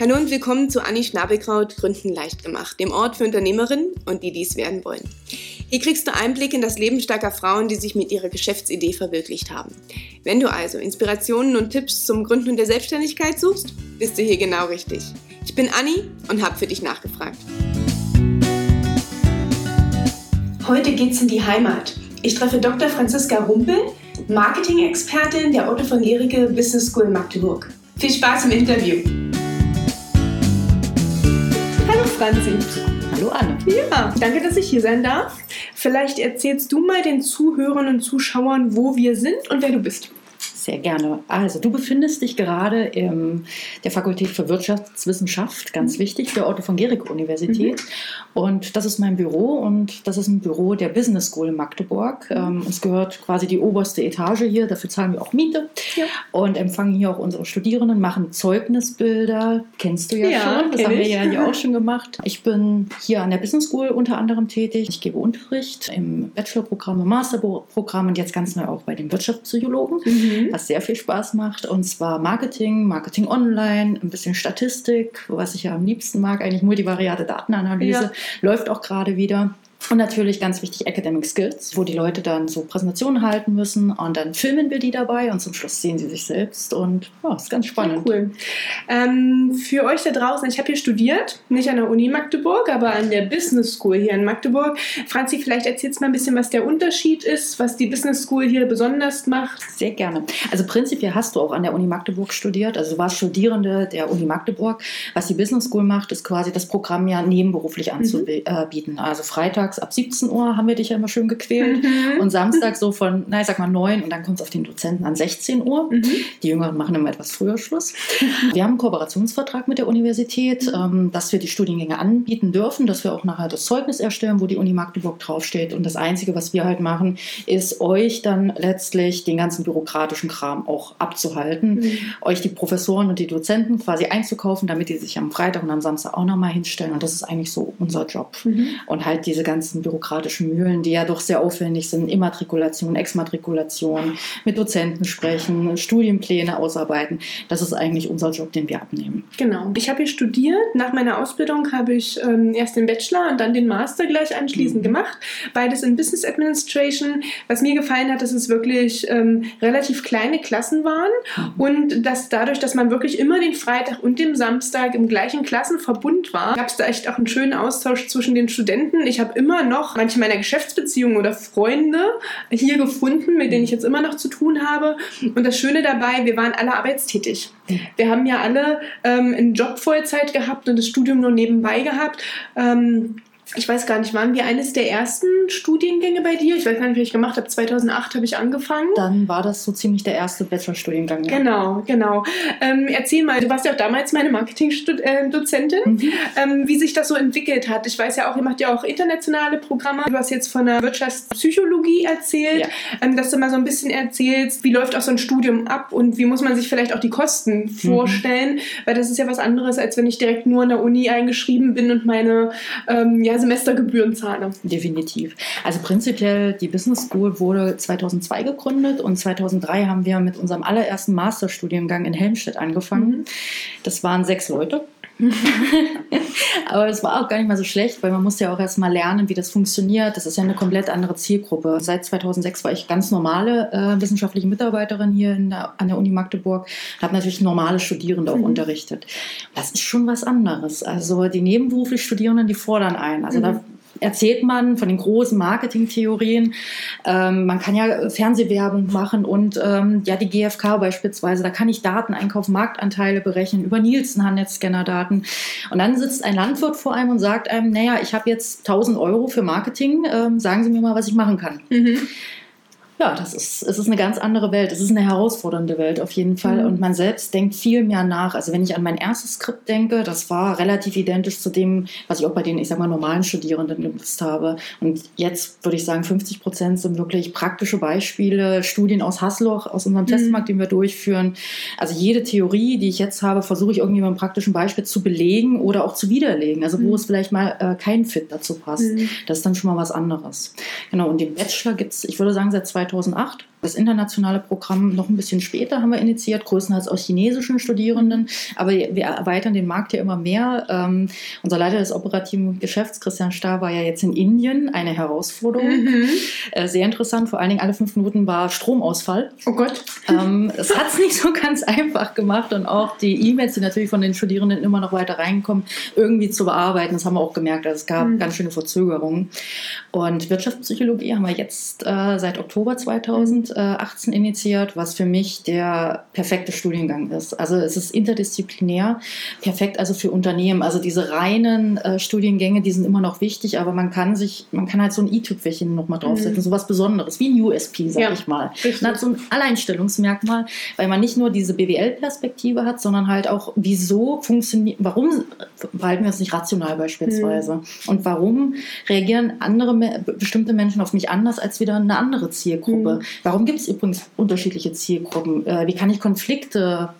Hallo und willkommen zu Anni Schnabelkraut Gründen leicht gemacht, dem Ort für Unternehmerinnen und die dies werden wollen. Hier kriegst du Einblick in das Leben starker Frauen, die sich mit ihrer Geschäftsidee verwirklicht haben. Wenn du also Inspirationen und Tipps zum Gründen der Selbstständigkeit suchst, bist du hier genau richtig. Ich bin Anni und habe für dich nachgefragt. Heute geht's in die Heimat. Ich treffe Dr. Franziska Rumpel, Marketing-Expertin der Otto von Gericke Business School Magdeburg. Viel Spaß im Interview! Hallo Franzi. Hallo Anne. Ja, danke, dass ich hier sein darf. Vielleicht erzählst du mal den Zuhörern und Zuschauern, wo wir sind und wer du bist. Sehr gerne. Also, du befindest dich gerade in der Fakultät für Wirtschaftswissenschaft, ganz mhm. wichtig, der Otto von Guericke Universität. Mhm. Und das ist mein Büro und das ist ein Büro der Business School in Magdeburg. Mhm. Ähm, uns gehört quasi die oberste Etage hier, dafür zahlen wir auch Miete ja. und empfangen hier auch unsere Studierenden, machen Zeugnisbilder, kennst du ja, ja schon, das haben wir ja hier auch schon gemacht. Ich bin hier an der Business School unter anderem tätig. Ich gebe Unterricht im Bachelorprogramm, im Masterprogramm und jetzt ganz neu auch bei den Wirtschaftspsychologen. Mhm was sehr viel Spaß macht. Und zwar Marketing, Marketing online, ein bisschen Statistik, was ich ja am liebsten mag, eigentlich multivariate Datenanalyse, ja. läuft auch gerade wieder. Und natürlich ganz wichtig Academic Skills, wo die Leute dann so Präsentationen halten müssen und dann filmen wir die dabei und zum Schluss sehen sie sich selbst und ja, ist ganz spannend. Ja, cool. Ähm, für euch da draußen, ich habe hier studiert, nicht an der Uni Magdeburg, aber an der Business School hier in Magdeburg. Franzi, vielleicht erzählst du mal ein bisschen, was der Unterschied ist, was die Business School hier besonders macht. Sehr gerne. Also prinzipiell hast du auch an der Uni Magdeburg studiert, also du warst Studierende der Uni Magdeburg. Was die Business School macht, ist quasi das Programm ja nebenberuflich mhm. anzubieten. Also Freitag montags ab 17 Uhr haben wir dich ja immer schön gequält mhm. und Samstag so von, na ich sag mal 9 und dann kommt es auf den Dozenten an 16 Uhr. Mhm. Die Jüngeren machen immer etwas früher Schluss. Wir haben einen Kooperationsvertrag mit der Universität, mhm. ähm, dass wir die Studiengänge anbieten dürfen, dass wir auch nachher das Zeugnis erstellen, wo die Uni Magdeburg draufsteht. Und das Einzige, was wir halt machen, ist euch dann letztlich den ganzen bürokratischen Kram auch abzuhalten, mhm. euch die Professoren und die Dozenten quasi einzukaufen, damit die sich am Freitag und am Samstag auch nochmal hinstellen. Und das ist eigentlich so unser Job. Mhm. Und halt diese ganze ganzen bürokratischen Mühlen, die ja doch sehr aufwendig sind, Immatrikulation, Exmatrikulation, mit Dozenten sprechen, Studienpläne ausarbeiten. Das ist eigentlich unser Job, den wir abnehmen. Genau. Ich habe hier studiert. Nach meiner Ausbildung habe ich ähm, erst den Bachelor und dann den Master gleich anschließend mhm. gemacht. Beides in Business Administration. Was mir gefallen hat, dass es wirklich ähm, relativ kleine Klassen waren mhm. und dass dadurch, dass man wirklich immer den Freitag und den Samstag im gleichen Klassenverbund war, gab es da echt auch einen schönen Austausch zwischen den Studenten. Ich habe immer immer noch manche meiner Geschäftsbeziehungen oder Freunde hier gefunden, mit denen ich jetzt immer noch zu tun habe. Und das Schöne dabei, wir waren alle arbeitstätig. Wir haben ja alle ähm, einen Job Vollzeit gehabt und das Studium nur nebenbei gehabt. Ähm, ich weiß gar nicht, waren wir eines der ersten Studiengänge bei dir? Ich weiß gar nicht, wie ich gemacht habe. 2008 habe ich angefangen. Dann war das so ziemlich der erste Bachelorstudiengang. Ja. Genau, genau. Ähm, erzähl mal, du warst ja auch damals meine Marketingdozentin, mhm. ähm, wie sich das so entwickelt hat. Ich weiß ja auch, ihr macht ja auch internationale Programme. Du hast jetzt von der Wirtschaftspsychologie erzählt, ja. ähm, dass du mal so ein bisschen erzählst, wie läuft auch so ein Studium ab und wie muss man sich vielleicht auch die Kosten mhm. vorstellen, weil das ist ja was anderes, als wenn ich direkt nur an der Uni eingeschrieben bin und meine ähm, ja, Semestergebühren zahle. Definitiv. Also prinzipiell, die Business School wurde 2002 gegründet und 2003 haben wir mit unserem allerersten Masterstudiengang in Helmstedt angefangen. Mhm. Das waren sechs Leute. Aber es war auch gar nicht mal so schlecht, weil man musste ja auch erst mal lernen, wie das funktioniert. Das ist ja eine komplett andere Zielgruppe. Seit 2006 war ich ganz normale äh, wissenschaftliche Mitarbeiterin hier der, an der Uni Magdeburg, habe natürlich normale Studierende auch mhm. unterrichtet. Das ist schon was anderes. Also die nebenberuflich Studierenden, die fordern ein. Also mhm. da erzählt man von den großen Marketingtheorien. Ähm, man kann ja Fernsehwerbung machen und ähm, ja die GfK beispielsweise, da kann ich Daten einkaufen, Marktanteile berechnen über Nielsen Handelsscanner-Daten. Und dann sitzt ein Landwirt vor einem und sagt einem, naja, ich habe jetzt 1000 Euro für Marketing, ähm, sagen Sie mir mal, was ich machen kann. Mhm ja, das ist, es ist eine ganz andere Welt. Es ist eine herausfordernde Welt auf jeden Fall. Mhm. Und man selbst denkt viel mehr nach. Also wenn ich an mein erstes Skript denke, das war relativ identisch zu dem, was ich auch bei den, ich sag mal, normalen Studierenden genutzt habe. Und jetzt würde ich sagen, 50 Prozent sind wirklich praktische Beispiele, Studien aus Hasloch, aus unserem mhm. Testmarkt, den wir durchführen. Also jede Theorie, die ich jetzt habe, versuche ich irgendwie mit einem praktischen Beispiel zu belegen oder auch zu widerlegen. Also wo mhm. es vielleicht mal äh, kein Fit dazu passt. Mhm. Das ist dann schon mal was anderes. Genau. Und den Bachelor gibt es, ich würde sagen, seit 2008. Das internationale Programm noch ein bisschen später haben wir initiiert, größtenteils aus chinesischen Studierenden, aber wir erweitern den Markt ja immer mehr. Ähm, unser Leiter des operativen Geschäfts, Christian Starr, war ja jetzt in Indien, eine Herausforderung. Mhm. Äh, sehr interessant, vor allen Dingen alle fünf Minuten war Stromausfall. Oh Gott. Ähm, es hat es nicht so ganz einfach gemacht und auch die E-Mails, die natürlich von den Studierenden immer noch weiter reinkommen, irgendwie zu bearbeiten, das haben wir auch gemerkt. Also es gab mhm. ganz schöne Verzögerungen. Und Wirtschaftspsychologie haben wir jetzt äh, seit Oktober 2018 initiiert, was für mich der perfekte Studiengang ist. Also es ist interdisziplinär, perfekt also für Unternehmen. Also diese reinen äh, Studiengänge, die sind immer noch wichtig, aber man kann sich, man kann halt so ein i-Tüpfelchen nochmal draufsetzen, mhm. so was Besonderes, wie ein USP, sag ja, ich mal. Man hat so ein Alleinstellungsmerkmal, weil man nicht nur diese BWL-Perspektive hat, sondern halt auch, wieso funktioniert, warum verhalten wir uns nicht rational beispielsweise? Mhm. Und warum reagieren andere bestimmte Menschen auf mich anders als wieder eine andere Zielgruppe? Mhm. Warum gibt es übrigens unterschiedliche Zielgruppen? Äh, wie kann ich Konflikte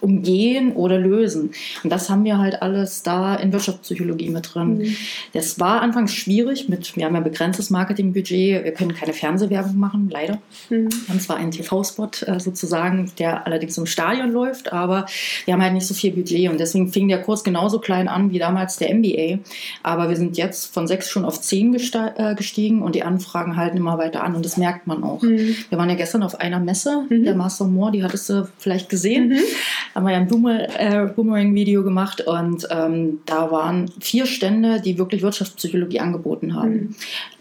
umgehen oder lösen. Und das haben wir halt alles da in Wirtschaftspsychologie mit drin. Mhm. Das war anfangs schwierig mit, wir haben ja begrenztes Marketingbudget, wir können keine Fernsehwerbung machen, leider. Mhm. Wir haben zwar einen TV-Spot äh, sozusagen, der allerdings im Stadion läuft, aber wir haben halt nicht so viel Budget und deswegen fing der Kurs genauso klein an wie damals der MBA. Aber wir sind jetzt von sechs schon auf zehn äh, gestiegen und die Anfragen halten immer weiter an und das merkt man auch. Mhm. Wir waren ja gestern auf einer Messe, mhm. der Master Moore, die hattest du vielleicht gesehen. Haben wir ja ein äh, Boomerang-Video gemacht und ähm, da waren vier Stände, die wirklich Wirtschaftspsychologie angeboten haben. Mhm.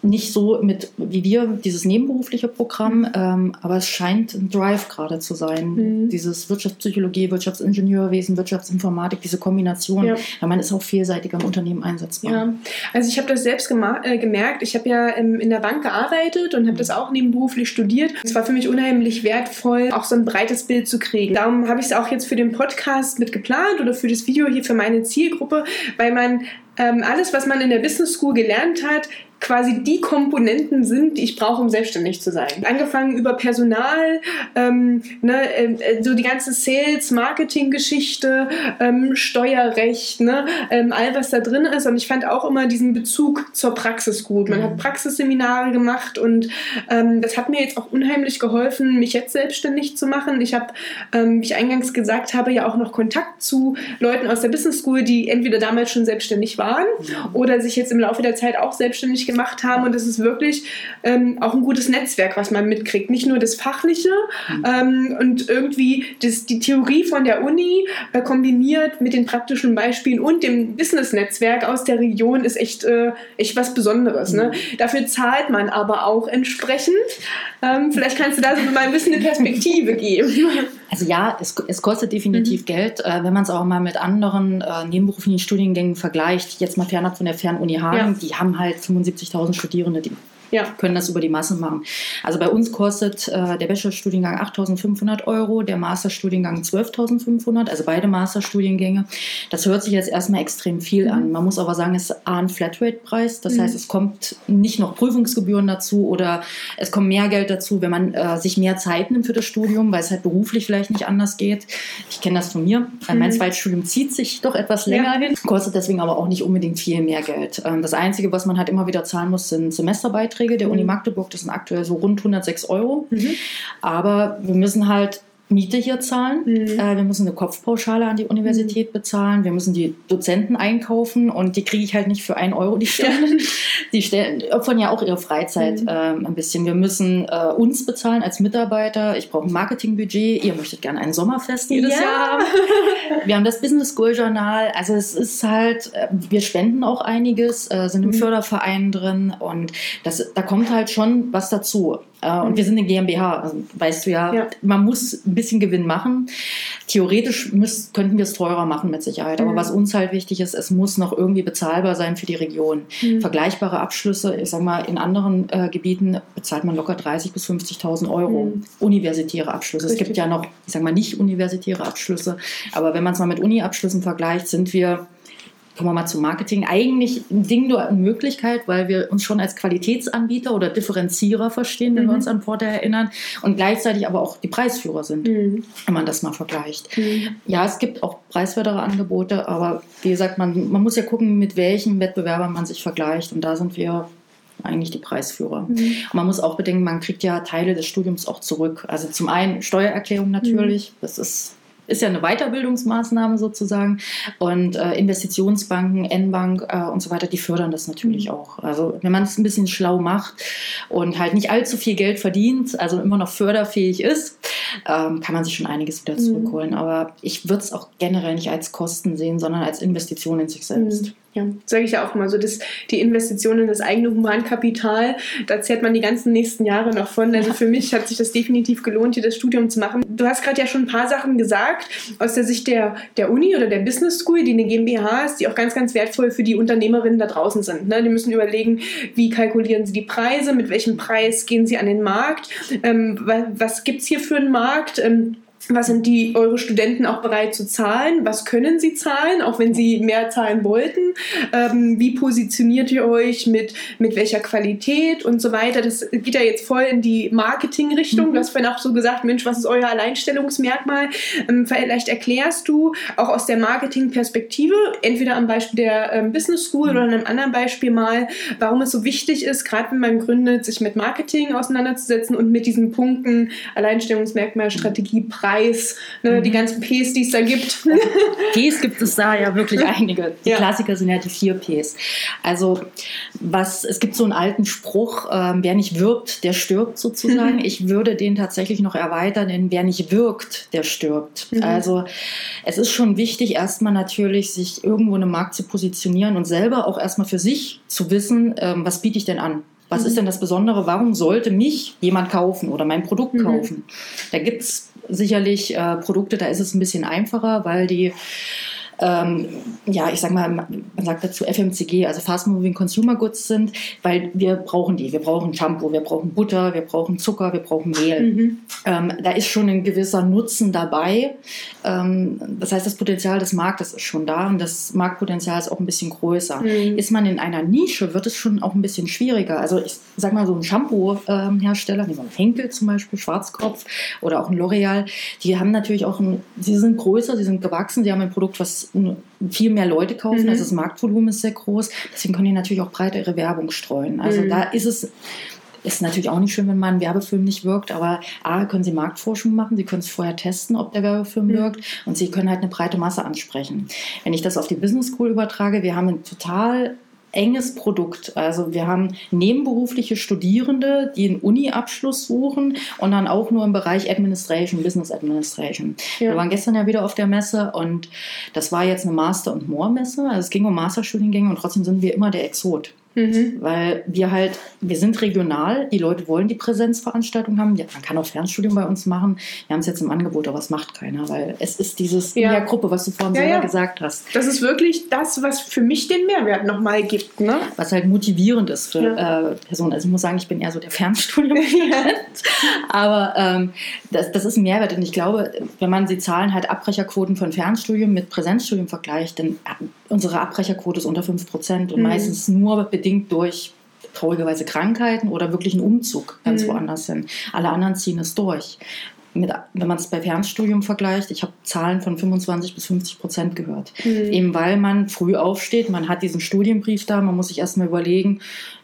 Nicht so mit wie wir, dieses nebenberufliche Programm, mhm. ähm, aber es scheint ein Drive gerade zu sein. Mhm. Dieses Wirtschaftspsychologie, Wirtschaftsingenieurwesen, Wirtschaftsinformatik, diese Kombination, ja. weil man ist auch vielseitiger im Unternehmen einsetzbar. Ja, also ich habe das selbst äh, gemerkt. Ich habe ja im, in der Bank gearbeitet und habe mhm. das auch nebenberuflich studiert. Es war für mich unheimlich wertvoll, auch so ein breites Bild zu kriegen. Darum habe ich es auch jetzt für den Podcast mit geplant oder für das Video hier für meine Zielgruppe, weil man ähm, alles, was man in der Business School gelernt hat, quasi die Komponenten sind, die ich brauche, um selbstständig zu sein. Angefangen über Personal, ähm, ne, äh, so die ganze Sales, Marketing-Geschichte, ähm, Steuerrecht, ne, ähm, all was da drin ist. Und ich fand auch immer diesen Bezug zur Praxis gut. Man mhm. hat Praxisseminare gemacht und ähm, das hat mir jetzt auch unheimlich geholfen, mich jetzt selbstständig zu machen. Ich habe, ähm, wie ich eingangs gesagt habe, ja auch noch Kontakt zu Leuten aus der Business School, die entweder damals schon selbstständig waren mhm. oder sich jetzt im Laufe der Zeit auch selbstständig gemacht haben. Und es ist wirklich ähm, auch ein gutes Netzwerk, was man mitkriegt. Nicht nur das Fachliche mhm. ähm, und irgendwie das, die Theorie von der Uni äh, kombiniert mit den praktischen Beispielen und dem Business-Netzwerk aus der Region ist echt, äh, echt was Besonderes. Ne? Mhm. Ne? Dafür zahlt man aber auch entsprechend. Ähm, vielleicht kannst du da so mal ein bisschen eine Perspektive geben. Also ja, es, es kostet definitiv mhm. Geld, äh, wenn man es auch mal mit anderen äh, nebenberuflichen Studiengängen vergleicht. Jetzt mal fernab von der Fernuni Hagen, ja. die haben halt 75.000 Studierende, die ja. können das über die Massen machen. Also bei uns kostet äh, der Bachelorstudiengang 8.500 Euro, der Masterstudiengang 12.500, also beide Masterstudiengänge. Das hört sich jetzt erstmal extrem viel mhm. an. Man muss aber sagen, es ist ein Flatrate-Preis. Das mhm. heißt, es kommt nicht noch Prüfungsgebühren dazu oder es kommt mehr Geld dazu, wenn man äh, sich mehr Zeit nimmt für das Studium, weil es halt beruflich vielleicht nicht anders geht. Ich kenne das von mir. Mhm. Mein Zweitstudium zieht sich doch etwas länger ja. hin, kostet deswegen aber auch nicht unbedingt viel mehr Geld. Ähm, das Einzige, was man halt immer wieder zahlen muss, sind Semesterbeiträge. Beiträge der Uni mhm. Magdeburg, das sind aktuell so rund 106 Euro. Mhm. Aber wir müssen halt Miete hier zahlen. Mhm. Äh, wir müssen eine Kopfpauschale an die Universität mhm. bezahlen. Wir müssen die Dozenten einkaufen und die kriege ich halt nicht für einen Euro die Stunde. die stellen, opfern ja auch ihre Freizeit mhm. ähm, ein bisschen. Wir müssen äh, uns bezahlen als Mitarbeiter. Ich brauche ein Marketingbudget. Ihr möchtet gerne ein Sommerfest jedes ja. Jahr haben. Wir haben das Business School Journal. Also es ist halt, äh, wir spenden auch einiges, äh, sind im mhm. Förderverein drin und das, da kommt halt schon was dazu. Äh, und wir sind eine GmbH, also weißt du ja, ja, man muss ein bisschen Gewinn machen. Theoretisch müssen, könnten wir es teurer machen mit Sicherheit. Aber mhm. was uns halt wichtig ist, es muss noch irgendwie bezahlbar sein für die Region. Mhm. Vergleichbare Abschlüsse, ich sag mal, in anderen äh, Gebieten bezahlt man locker 30.000 bis 50.000 Euro. Mhm. Universitäre Abschlüsse. Richtig. Es gibt ja noch, ich sag mal, nicht universitäre Abschlüsse. Aber wenn man es mal mit Uni-Abschlüssen vergleicht, sind wir kommen wir mal zum Marketing, eigentlich ein Ding nur eine Möglichkeit, weil wir uns schon als Qualitätsanbieter oder Differenzierer verstehen, wenn mhm. wir uns an Porter erinnern und gleichzeitig aber auch die Preisführer sind, mhm. wenn man das mal vergleicht. Mhm. Ja, es gibt auch preiswertere Angebote, aber wie gesagt, man, man muss ja gucken, mit welchen Wettbewerbern man sich vergleicht und da sind wir eigentlich die Preisführer. Mhm. Und man muss auch bedenken, man kriegt ja Teile des Studiums auch zurück. Also zum einen Steuererklärung natürlich, mhm. das ist ist ja eine Weiterbildungsmaßnahme sozusagen. Und äh, Investitionsbanken, N-Bank äh, und so weiter, die fördern das natürlich mhm. auch. Also wenn man es ein bisschen schlau macht und halt nicht allzu viel Geld verdient, also immer noch förderfähig ist, ähm, kann man sich schon einiges wieder mhm. zurückholen. Mhm. Aber ich würde es auch generell nicht als Kosten sehen, sondern als Investition in sich selbst. Mhm. Ja, sage ich ja auch immer so, dass die Investition in das eigene Humankapital, da zehrt man die ganzen nächsten Jahre noch von. Also für mich hat sich das definitiv gelohnt, hier das Studium zu machen. Du hast gerade ja schon ein paar Sachen gesagt aus der Sicht der, der Uni oder der Business School, die eine GmbH ist, die auch ganz, ganz wertvoll für die Unternehmerinnen da draußen sind. Ne? Die müssen überlegen, wie kalkulieren sie die Preise, mit welchem Preis gehen sie an den Markt, ähm, was, was gibt es hier für einen Markt. Ähm, was sind die eure Studenten auch bereit zu zahlen? Was können sie zahlen, auch wenn sie mehr zahlen wollten? Ähm, wie positioniert ihr euch mit, mit welcher Qualität und so weiter? Das geht ja jetzt voll in die Marketing-Richtung. Mhm. Du hast vorhin auch so gesagt, Mensch, was ist euer Alleinstellungsmerkmal? Ähm, vielleicht erklärst du auch aus der Marketing-Perspektive, entweder am Beispiel der ähm, Business School mhm. oder einem anderen Beispiel mal, warum es so wichtig ist, gerade wenn man gründet, sich mit Marketing auseinanderzusetzen und mit diesen Punkten Alleinstellungsmerkmal, Strategie, Preis Preis, ne, mhm. die ganzen Ps, die es da gibt. Ps gibt es da ja wirklich einige. Die ja. Klassiker sind ja die vier Ps. Also was, es gibt so einen alten Spruch, äh, wer nicht wirbt, der stirbt sozusagen. Mhm. Ich würde den tatsächlich noch erweitern in wer nicht wirkt, der stirbt. Mhm. Also es ist schon wichtig, erstmal natürlich sich irgendwo in einem Markt zu positionieren und selber auch erstmal für sich zu wissen, ähm, was biete ich denn an. Was mhm. ist denn das Besondere? Warum sollte mich jemand kaufen oder mein Produkt mhm. kaufen? Da gibt es sicherlich äh, Produkte, da ist es ein bisschen einfacher, weil die ähm, ja, ich sag mal, man sagt dazu FMCG, also Fast Moving Consumer Goods sind, weil wir brauchen die. Wir brauchen Shampoo, wir brauchen Butter, wir brauchen Zucker, wir brauchen Mehl. Mhm. Ähm, da ist schon ein gewisser Nutzen dabei. Ähm, das heißt, das Potenzial des Marktes ist schon da und das Marktpotenzial ist auch ein bisschen größer. Mhm. Ist man in einer Nische, wird es schon auch ein bisschen schwieriger. Also ich sag mal, so ein Shampoo-Hersteller, ähm, wie so ein Henkel zum Beispiel, Schwarzkopf oder auch ein L'Oreal, die haben natürlich auch ein, sie sind größer, sie sind gewachsen, sie haben ein Produkt, was viel mehr Leute kaufen, mhm. also das Marktvolumen ist sehr groß. Deswegen können die natürlich auch breiter ihre Werbung streuen. Also mhm. da ist es ist natürlich auch nicht schön, wenn mal ein Werbefilm nicht wirkt, aber A, können Sie Marktforschung machen, Sie können es vorher testen, ob der Werbefilm mhm. wirkt und Sie können halt eine breite Masse ansprechen. Wenn ich das auf die Business School übertrage, wir haben ein total enges Produkt. Also wir haben nebenberufliche Studierende, die einen Uni-Abschluss suchen und dann auch nur im Bereich Administration, Business Administration. Ja. Wir waren gestern ja wieder auf der Messe und das war jetzt eine Master- und More-Messe. Also es ging um Masterstudiengänge und trotzdem sind wir immer der Exot. Mhm. Weil wir halt, wir sind regional, die Leute wollen die Präsenzveranstaltung haben. Ja, man kann auch Fernstudium bei uns machen. Wir haben es jetzt im Angebot, aber es macht keiner, weil es ist dieses ja. in der Gruppe, was du vorhin ja, selber ja. gesagt hast. Das ist wirklich das, was für mich den Mehrwert nochmal gibt. Ne? Was halt motivierend ist für äh, Personen. Also ich muss sagen, ich bin eher so der Fernstudium. aber ähm, das, das ist ein Mehrwert. Und ich glaube, wenn man die Zahlen halt Abbrecherquoten von Fernstudium mit Präsenzstudium vergleicht, dann unsere Abbrecherquote ist unter 5% und mhm. meistens nur bedingt durch traurigerweise Krankheiten oder wirklich einen Umzug ganz mhm. woanders hin. Alle anderen ziehen es durch. Mit, wenn man es bei Fernstudium vergleicht, ich habe Zahlen von 25 bis 50 Prozent gehört. Mhm. Eben weil man früh aufsteht, man hat diesen Studienbrief da, man muss sich erstmal überlegen,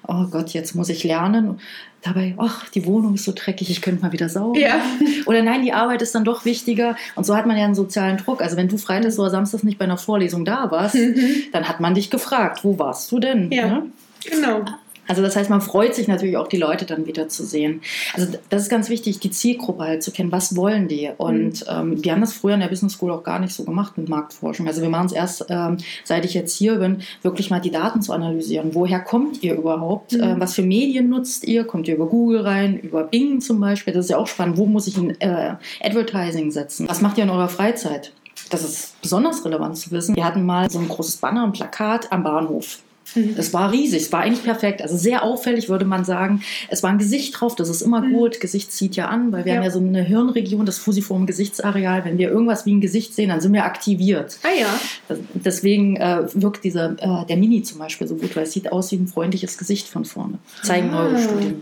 oh Gott, jetzt muss ich lernen. Dabei, ach, die Wohnung ist so dreckig, ich könnte mal wieder saugen. Ja. Oder nein, die Arbeit ist dann doch wichtiger. Und so hat man ja einen sozialen Druck. Also wenn du freitags oder samstags nicht bei einer Vorlesung da warst, mhm. dann hat man dich gefragt, wo warst du denn? Ja. Ne? Genau. Also das heißt, man freut sich natürlich auch, die Leute dann wieder zu sehen. Also das ist ganz wichtig, die Zielgruppe halt zu kennen. Was wollen die? Und mhm. ähm, wir haben das früher in der Business School auch gar nicht so gemacht mit Marktforschung. Also wir machen es erst, ähm, seit ich jetzt hier bin, wirklich mal die Daten zu analysieren. Woher kommt ihr überhaupt? Mhm. Äh, was für Medien nutzt ihr? Kommt ihr über Google rein? Über Bing zum Beispiel? Das ist ja auch spannend. Wo muss ich in äh, Advertising setzen? Was macht ihr in eurer Freizeit? Das ist besonders relevant zu wissen. Wir hatten mal so ein großes Banner, ein Plakat am Bahnhof. Mhm. Das war riesig, es war eigentlich perfekt. Also sehr auffällig, würde man sagen. Es war ein Gesicht drauf, das ist immer mhm. gut. Gesicht zieht ja an, weil wir ja. haben ja so eine Hirnregion, das fusiform Gesichtsareal. Wenn wir irgendwas wie ein Gesicht sehen, dann sind wir aktiviert. Ah ja. Deswegen äh, wirkt dieser, äh, der Mini zum Beispiel so gut, weil es sieht aus wie ein freundliches Gesicht von vorne. Zeigen ah. neue Studien.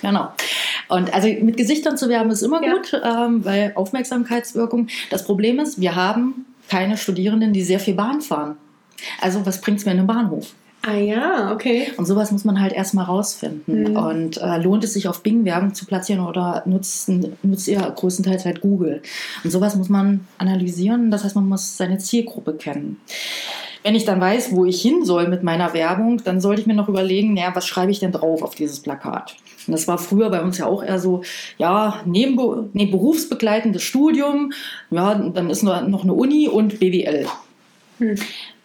Genau. Und also mit Gesichtern zu werben ist immer ja. gut, ähm, weil Aufmerksamkeitswirkung. Das Problem ist, wir haben keine Studierenden, die sehr viel Bahn fahren. Also was bringt es mir in einem Bahnhof? Ah ja, okay. Und sowas muss man halt erstmal rausfinden. Mhm. Und äh, lohnt es sich auf Bing Werbung zu platzieren oder nutzt, nutzt ihr größtenteils halt Google? Und sowas muss man analysieren. Das heißt, man muss seine Zielgruppe kennen. Wenn ich dann weiß, wo ich hin soll mit meiner Werbung, dann sollte ich mir noch überlegen, naja, was schreibe ich denn drauf auf dieses Plakat? Und das war früher bei uns ja auch eher so, ja, neben, nee, berufsbegleitendes Studium, ja, dann ist noch eine Uni und BWL. Hm.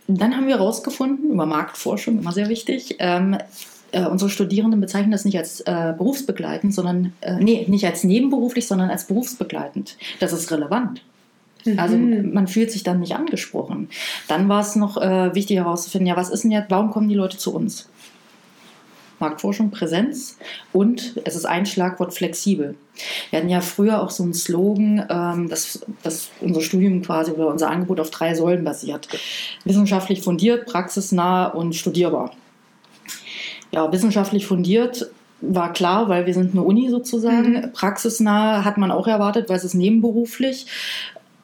Dann haben wir herausgefunden, über Marktforschung, immer sehr wichtig, ähm, äh, unsere Studierenden bezeichnen das nicht als äh, berufsbegleitend, sondern, äh, nee, nicht als nebenberuflich, sondern als berufsbegleitend. Das ist relevant. Also Mhm. man fühlt sich dann nicht angesprochen. Dann war es noch äh, wichtig herauszufinden, ja, was ist denn jetzt, warum kommen die Leute zu uns? Marktforschung, Präsenz und es ist ein Schlagwort flexibel. Wir hatten ja früher auch so einen Slogan, ähm, dass, dass unser Studium quasi oder unser Angebot auf drei Säulen basiert. Wissenschaftlich fundiert, praxisnah und studierbar. Ja, wissenschaftlich fundiert war klar, weil wir sind eine Uni sozusagen. Mhm. Praxisnah hat man auch erwartet, weil es ist nebenberuflich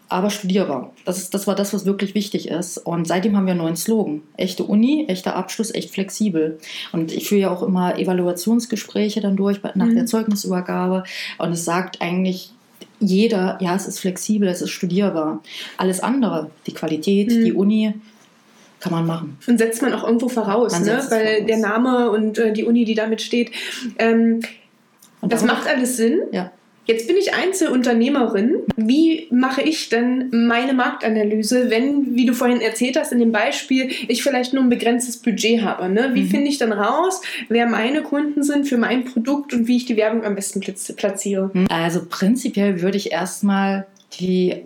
aber studierbar. Das, ist, das war das, was wirklich wichtig ist. Und seitdem haben wir einen neuen Slogan. Echte Uni, echter Abschluss, echt flexibel. Und ich führe ja auch immer Evaluationsgespräche dann durch nach Mhm. der Zeugnisübergabe. Und es sagt eigentlich jeder, ja, es ist flexibel, es ist studierbar. Alles andere, die Qualität, Mhm. die Uni, kann man machen. Und setzt man auch irgendwo voraus, ne? weil voraus. der Name und äh, die Uni, die damit steht, ähm, das macht alles Sinn. Ja. Jetzt bin ich Einzelunternehmerin. Wie mache ich denn meine Marktanalyse, wenn, wie du vorhin erzählt hast, in dem Beispiel, ich vielleicht nur ein begrenztes Budget habe? Ne? Wie Mhm. finde ich dann raus, wer meine Kunden sind für mein Produkt und wie ich die Werbung am besten platz- platziere? Also prinzipiell würde ich erstmal die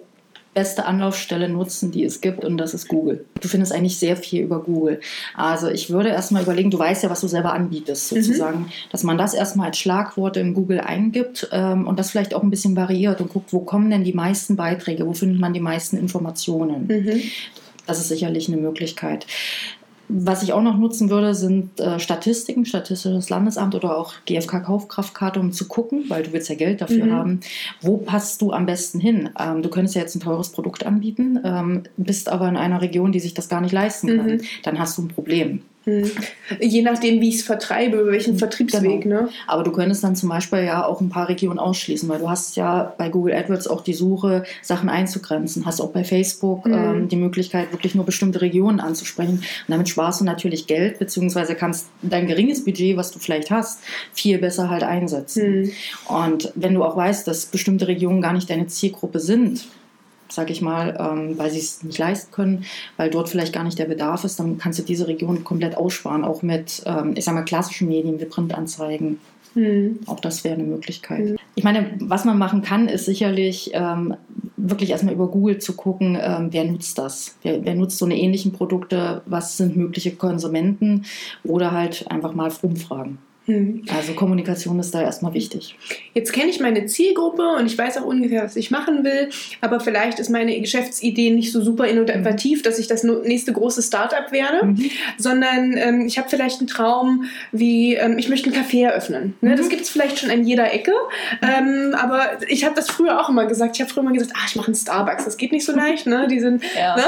beste Anlaufstelle nutzen, die es gibt, und das ist Google. Du findest eigentlich sehr viel über Google. Also ich würde erstmal überlegen, du weißt ja, was du selber anbietest, Mhm. sozusagen, dass man das erstmal als Schlagworte in Google eingibt ähm, und das vielleicht auch ein bisschen variiert und guckt, wo kommen denn die meisten Beiträge, wo findet man die meisten Informationen. Mhm. Das ist sicherlich eine Möglichkeit. Was ich auch noch nutzen würde, sind äh, Statistiken, Statistisches Landesamt oder auch GfK-Kaufkraftkarte, um zu gucken, weil du willst ja Geld dafür Mhm. haben. Wo passt du am besten hin? Ähm, du könntest ja jetzt ein teures Produkt anbieten, ähm, bist aber in einer Region, die sich das gar nicht leisten kann. Mhm. Dann hast du ein Problem. Mhm. Je nachdem, wie ich es vertreibe, über welchen Vertriebsweg. Ne? Aber du könntest dann zum Beispiel ja auch ein paar Regionen ausschließen, weil du hast ja bei Google AdWords auch die Suche, Sachen einzugrenzen. Hast auch bei Facebook Mhm. ähm, die Möglichkeit, wirklich nur bestimmte Regionen anzusprechen. Und damit sparst du natürlich Geld, beziehungsweise kannst dein geringes Budget, was du vielleicht hast, viel besser halt einsetzen. Mhm. Und wenn du auch weißt, dass bestimmte Regionen gar nicht deine Zielgruppe sind, sag ich mal, ähm, weil sie es nicht leisten können, weil dort vielleicht gar nicht der Bedarf ist, dann kannst du diese Region komplett aussparen, auch mit, ähm, ich sag mal, klassischen Medien wie Printanzeigen. Mhm. Auch das wäre eine Möglichkeit. Mhm. Ich meine, was man machen kann, ist sicherlich ähm, wirklich erstmal über Google zu gucken, ähm, wer nutzt das? Wer, wer nutzt so eine ähnlichen Produkte? Was sind mögliche Konsumenten? Oder halt einfach mal rumfragen. Mhm. Also Kommunikation ist da erstmal wichtig. Jetzt kenne ich meine Zielgruppe und ich weiß auch ungefähr, was ich machen will, aber vielleicht ist meine Geschäftsidee nicht so super innovativ, dass ich das nächste große Startup werde, Mhm. sondern ähm, ich habe vielleicht einen Traum, wie ähm, ich möchte einen Café eröffnen. Ne? Mhm. Das gibt es vielleicht schon an jeder Ecke, ähm, aber ich habe das früher auch immer gesagt. Ich habe früher immer gesagt, ah, ich mache einen Starbucks. Das geht nicht so leicht. Ne? Die sind Ja. Ne?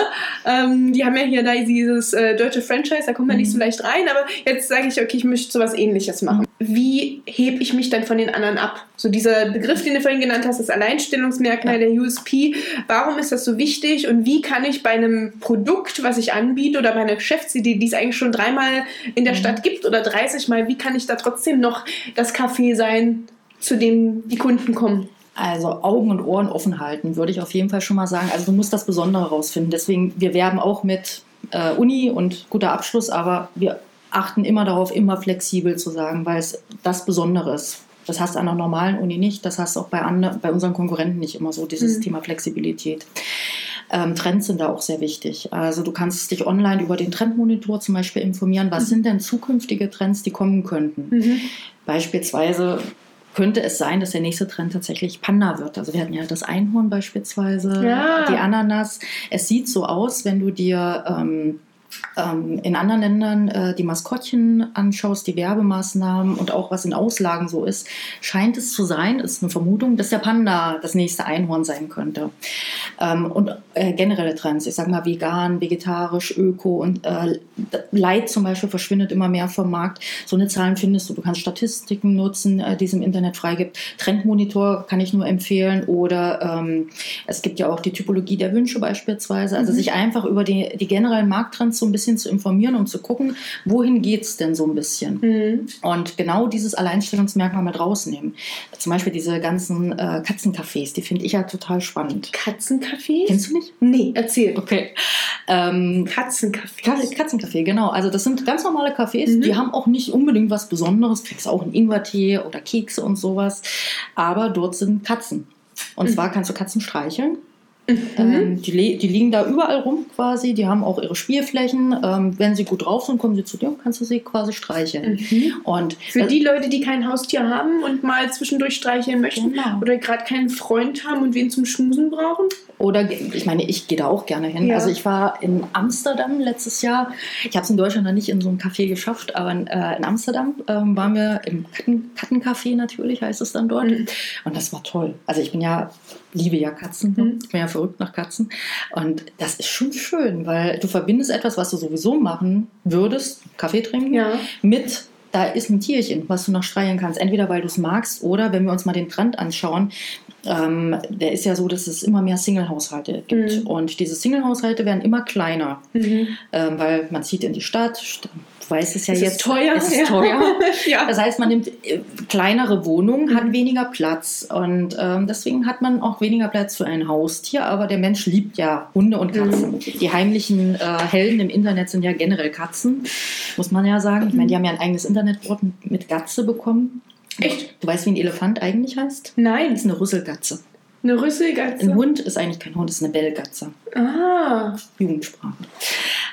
Ähm, die haben ja hier da dieses äh, deutsche Franchise, da kommt man nicht so Mhm. leicht rein, aber jetzt sage ich, okay, ich möchte sowas ähnliches machen. Wie hebe ich mich dann von den anderen ab? So dieser Begriff, den du vorhin genannt hast, das Alleinstellungsmerkmal, der USP, warum ist das so wichtig und wie kann ich bei einem Produkt, was ich anbiete oder bei einer Geschäftsidee, die es eigentlich schon dreimal in der Mhm. Stadt gibt oder 30 Mal, wie kann ich da trotzdem noch das Café sein, zu dem die Kunden kommen? Also Augen und Ohren offen halten, würde ich auf jeden Fall schon mal sagen. Also du musst das Besondere rausfinden. Deswegen, wir werben auch mit äh, Uni und guter Abschluss, aber wir achten immer darauf, immer flexibel zu sagen, weil es das Besondere ist. Das hast du an der normalen Uni nicht, das hast du auch bei, anderen, bei unseren Konkurrenten nicht immer so, dieses Mhm. Thema Flexibilität. Ähm, Trends sind da auch sehr wichtig. Also du kannst dich online über den Trendmonitor zum Beispiel informieren, was Mhm. sind denn zukünftige Trends, die kommen könnten. Beispielsweise könnte es sein, dass der nächste Trend tatsächlich Panda wird. Also wir hatten ja das Einhorn beispielsweise, Ja. die Ananas. Es sieht so aus, wenn du dir ähm, ähm, in anderen Ländern äh, die Maskottchen anschaust, die Werbemaßnahmen und auch was in Auslagen so ist, scheint es zu sein, ist eine Vermutung, dass der Panda das nächste Einhorn sein könnte. Ähm, und äh, generelle Trends, ich sage mal vegan, vegetarisch, öko und äh, Leid zum Beispiel verschwindet immer mehr vom Markt. So eine Zahlen findest du, du kannst Statistiken nutzen, äh, die es im Internet freigibt. Trendmonitor kann ich nur empfehlen oder ähm, es gibt ja auch die Typologie der Wünsche beispielsweise, also mhm. sich einfach über die, die generellen Markttrends so ein bisschen zu informieren und zu gucken, wohin geht es denn so ein bisschen. Mhm. Und genau dieses Alleinstellungsmerkmal mit rausnehmen. Zum Beispiel diese ganzen äh, Katzencafés, die finde ich ja total spannend. Katzencafés? Kennst du nicht? Nee, erzähl. Okay. Ähm, Katzencafés. Katzencafé, genau. Also das sind ganz normale Cafés, mhm. die haben auch nicht unbedingt was Besonderes. Du kriegst auch einen Ingwertee oder Kekse und sowas. Aber dort sind Katzen. Und mhm. zwar kannst du Katzen streicheln Mhm. Ähm, die, die, liegen da überall rum quasi, die haben auch ihre Spielflächen. Ähm, wenn sie gut drauf sind, kommen sie zu dir und kannst du sie quasi streicheln. Mhm. Und Für die Leute, die kein Haustier haben und mal zwischendurch streicheln möchten genau. oder gerade keinen Freund haben und wen zum Schmusen brauchen? Oder ich meine, ich gehe da auch gerne hin. Ja. Also ich war in Amsterdam letztes Jahr. Ich habe es in Deutschland noch nicht in so einem Café geschafft, aber in, äh, in Amsterdam ähm, waren wir im Katten, Kattencafé natürlich, heißt es dann dort. Mhm. Und das war toll. Also ich bin ja, liebe ja Katzen. Mhm. Ich bin ja verrückt nach Katzen. Und das ist schon schön, weil du verbindest etwas, was du sowieso machen würdest, Kaffee trinken, ja. mit da ist ein Tierchen, was du noch streicheln kannst. Entweder weil du es magst oder wenn wir uns mal den Trend anschauen, ähm, der ist ja so, dass es immer mehr Single-Haushalte gibt. Mhm. Und diese Single-Haushalte werden immer kleiner, mhm. ähm, weil man zieht in die Stadt, weiß es ja es jetzt. Ist teuer. Es ist teuer. ja. Das heißt, man nimmt äh, kleinere Wohnungen, hat mhm. weniger Platz und ähm, deswegen hat man auch weniger Platz für ein Haustier. Aber der Mensch liebt ja Hunde und Katzen. Mhm. Die heimlichen äh, Helden im Internet sind ja generell Katzen, muss man ja sagen. Ich meine, die mhm. haben ja ein eigenes Internetwort mit Gatze bekommen. Echt? Du weißt, wie ein Elefant eigentlich heißt? Nein. Das ist eine Rüsselgatze. Eine Rüsselgatze? Ein Hund ist eigentlich kein Hund, ist eine Bellgatze. Ah. Jugendsprache.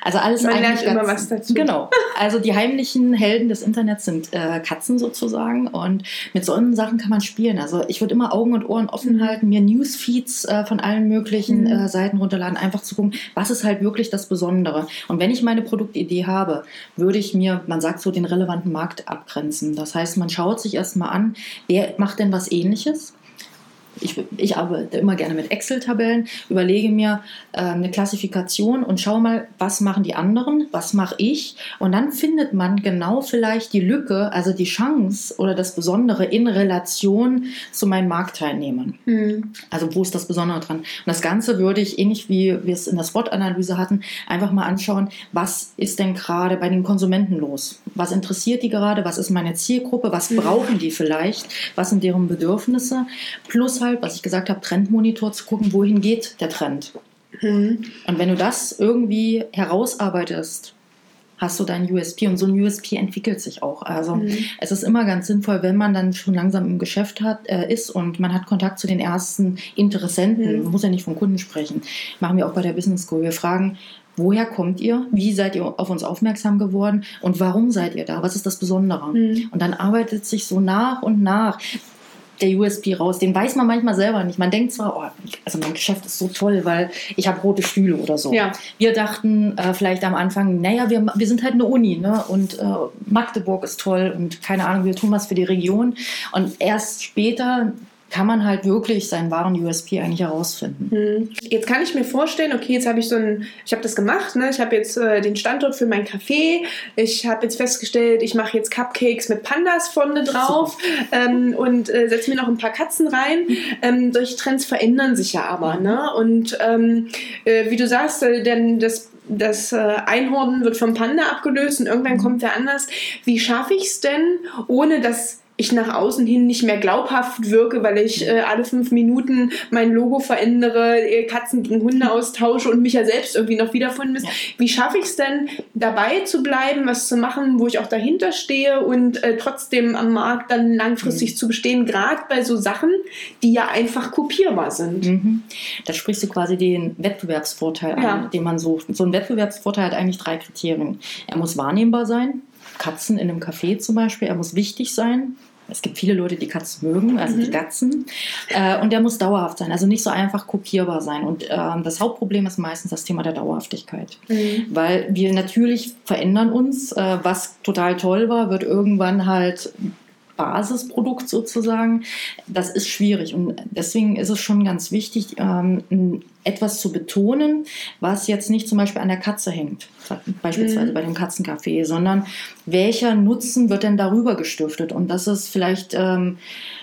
Also alles Man eigentlich lernt immer was dazu. Genau. Also die heimlichen Helden des Internets sind äh, Katzen sozusagen und mit solchen Sachen kann man spielen. Also ich würde immer Augen und Ohren offen mhm. halten, mir Newsfeeds äh, von allen möglichen mhm. äh, Seiten runterladen, einfach zu gucken, was ist halt wirklich das Besondere. Und wenn ich meine Produktidee habe, würde ich mir, man sagt so, den relevanten Markt abgrenzen. Das heißt, man schaut sich erstmal an, wer macht denn was ähnliches ich, ich arbeite immer gerne mit Excel-Tabellen, überlege mir äh, eine Klassifikation und schaue mal, was machen die anderen, was mache ich. Und dann findet man genau vielleicht die Lücke, also die Chance oder das Besondere in Relation zu meinen Marktteilnehmern. Mhm. Also wo ist das Besondere dran? Und das Ganze würde ich, ähnlich wie wir es in der Spot-Analyse hatten, einfach mal anschauen, was ist denn gerade bei den Konsumenten los? Was interessiert die gerade? Was ist meine Zielgruppe? Was mhm. brauchen die vielleicht? Was sind deren Bedürfnisse? Plus halt, was ich gesagt habe, Trendmonitor zu gucken, wohin geht der Trend. Mhm. Und wenn du das irgendwie herausarbeitest, hast du dein USP und so ein USP entwickelt sich auch. Also mhm. es ist immer ganz sinnvoll, wenn man dann schon langsam im Geschäft hat, äh, ist und man hat Kontakt zu den ersten Interessenten, mhm. man muss ja nicht von Kunden sprechen, machen wir auch bei der Business School. Wir fragen, woher kommt ihr? Wie seid ihr auf uns aufmerksam geworden? Und warum seid ihr da? Was ist das Besondere? Mhm. Und dann arbeitet sich so nach und nach der USP raus. Den weiß man manchmal selber nicht. Man denkt zwar, oh, also mein Geschäft ist so toll, weil ich habe rote Stühle oder so. Ja. Wir dachten äh, vielleicht am Anfang, naja, wir, wir sind halt eine Uni ne? und äh, Magdeburg ist toll und keine Ahnung, wir tun was für die Region. Und erst später kann man halt wirklich seinen wahren USP eigentlich herausfinden. Hm. Jetzt kann ich mir vorstellen, okay, jetzt habe ich so ein, ich habe das gemacht, ne? ich habe jetzt äh, den Standort für mein Café, ich habe jetzt festgestellt, ich mache jetzt Cupcakes mit Pandas vorne drauf ähm, und äh, setze mir noch ein paar Katzen rein. Ähm, solche Trends verändern sich ja aber, ne? Und ähm, äh, wie du sagst, äh, denn das das äh, Einhorn wird vom Panda abgelöst und irgendwann mhm. kommt wer anders. Wie schaffe ich es denn, ohne dass ich nach außen hin nicht mehr glaubhaft wirke, weil ich äh, alle fünf Minuten mein Logo verändere, äh, Katzen gegen Hunde austausche und mich ja selbst irgendwie noch wiederfinden muss. Ja. Wie schaffe ich es denn, dabei zu bleiben, was zu machen, wo ich auch dahinter stehe und äh, trotzdem am Markt dann langfristig mhm. zu bestehen, gerade bei so Sachen, die ja einfach kopierbar sind? Mhm. Da sprichst du quasi den Wettbewerbsvorteil ja. an, den man sucht. So ein Wettbewerbsvorteil hat eigentlich drei Kriterien. Er muss wahrnehmbar sein, Katzen in einem Café zum Beispiel, er muss wichtig sein. Es gibt viele Leute, die Katzen mögen, also mhm. die Gatzen. Äh, und der muss dauerhaft sein, also nicht so einfach kopierbar sein. Und ähm, das Hauptproblem ist meistens das Thema der Dauerhaftigkeit. Mhm. Weil wir natürlich verändern uns. Äh, was total toll war, wird irgendwann halt Basisprodukt sozusagen. Das ist schwierig. Und deswegen ist es schon ganz wichtig, ähm, etwas zu betonen, was jetzt nicht zum Beispiel an der Katze hängt, beispielsweise mhm. bei dem Katzencafé, sondern welcher Nutzen wird denn darüber gestiftet? Und das ist vielleicht ähm,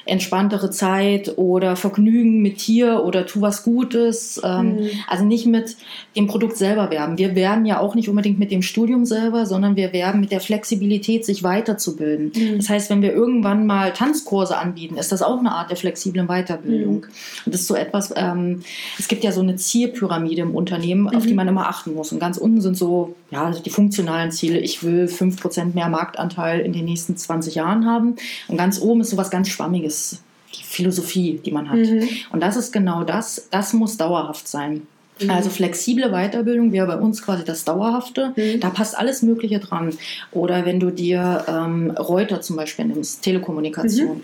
entspanntere Zeit oder Vergnügen mit Tier oder tu was Gutes. Ähm, mhm. Also nicht mit dem Produkt selber werben. Wir werben ja auch nicht unbedingt mit dem Studium selber, sondern wir werben mit der Flexibilität, sich weiterzubilden. Mhm. Das heißt, wenn wir irgendwann mal Tanzkurse anbieten, ist das auch eine Art der flexiblen Weiterbildung. Mhm. Und das ist so etwas, ähm, es gibt ja so eine Zielpyramide im Unternehmen, auf die mhm. man immer achten muss. Und ganz unten sind so ja, die funktionalen Ziele. Ich will 5% mehr Marktanteil in den nächsten 20 Jahren haben. Und ganz oben ist so was ganz Schwammiges die Philosophie, die man hat. Mhm. Und das ist genau das, das muss dauerhaft sein. Mhm. Also flexible Weiterbildung wäre bei uns quasi das Dauerhafte. Mhm. Da passt alles Mögliche dran. Oder wenn du dir ähm, Reuter zum Beispiel nimmst, Telekommunikation. Mhm.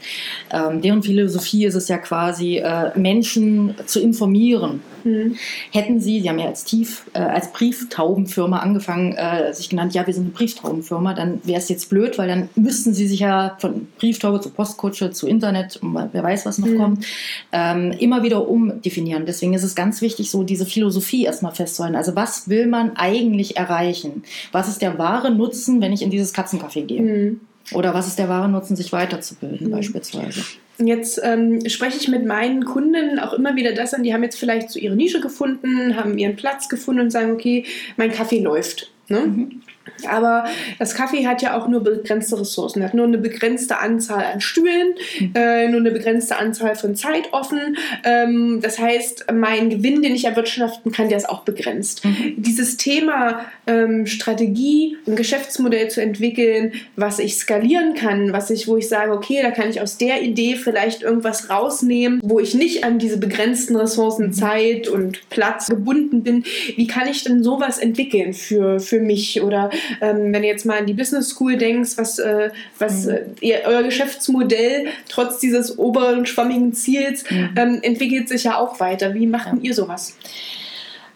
Ähm, deren Philosophie ist es ja quasi, äh, Menschen zu informieren. Mhm. Hätten sie, sie haben ja als, Tief, äh, als Brieftaubenfirma angefangen, äh, sich genannt, ja, wir sind eine Brieftaubenfirma, dann wäre es jetzt blöd, weil dann müssten sie sich ja von Brieftaube zu Postkutsche zu Internet, wer weiß, was noch mhm. kommt, ähm, immer wieder umdefinieren. Deswegen ist es ganz wichtig, so diese Philosophie erstmal festzuhalten. Also was will man eigentlich erreichen? Was ist der wahre Nutzen, wenn ich in dieses Katzencafé gehe? Mhm. Oder was ist der wahre Nutzen, sich weiterzubilden mhm. beispielsweise? Jetzt ähm, spreche ich mit meinen Kunden auch immer wieder das an, die haben jetzt vielleicht so ihre Nische gefunden, haben ihren Platz gefunden und sagen, okay, mein Kaffee läuft. Ne? Mhm. Aber das Kaffee hat ja auch nur begrenzte Ressourcen. hat nur eine begrenzte Anzahl an Stühlen, mhm. äh, nur eine begrenzte Anzahl von Zeit offen. Ähm, das heißt, mein Gewinn, den ich erwirtschaften kann, der ist auch begrenzt. Mhm. Dieses Thema ähm, Strategie, ein Geschäftsmodell zu entwickeln, was ich skalieren kann, was ich, wo ich sage, okay, da kann ich aus der Idee vielleicht irgendwas rausnehmen, wo ich nicht an diese begrenzten Ressourcen mhm. Zeit und Platz gebunden bin. Wie kann ich denn sowas entwickeln für, für mich oder ähm, wenn du jetzt mal an die Business School denkst, was, äh, was mhm. äh, ihr, euer Geschäftsmodell trotz dieses oberen schwammigen Ziels mhm. ähm, entwickelt sich ja auch weiter. Wie macht ja. ihr sowas?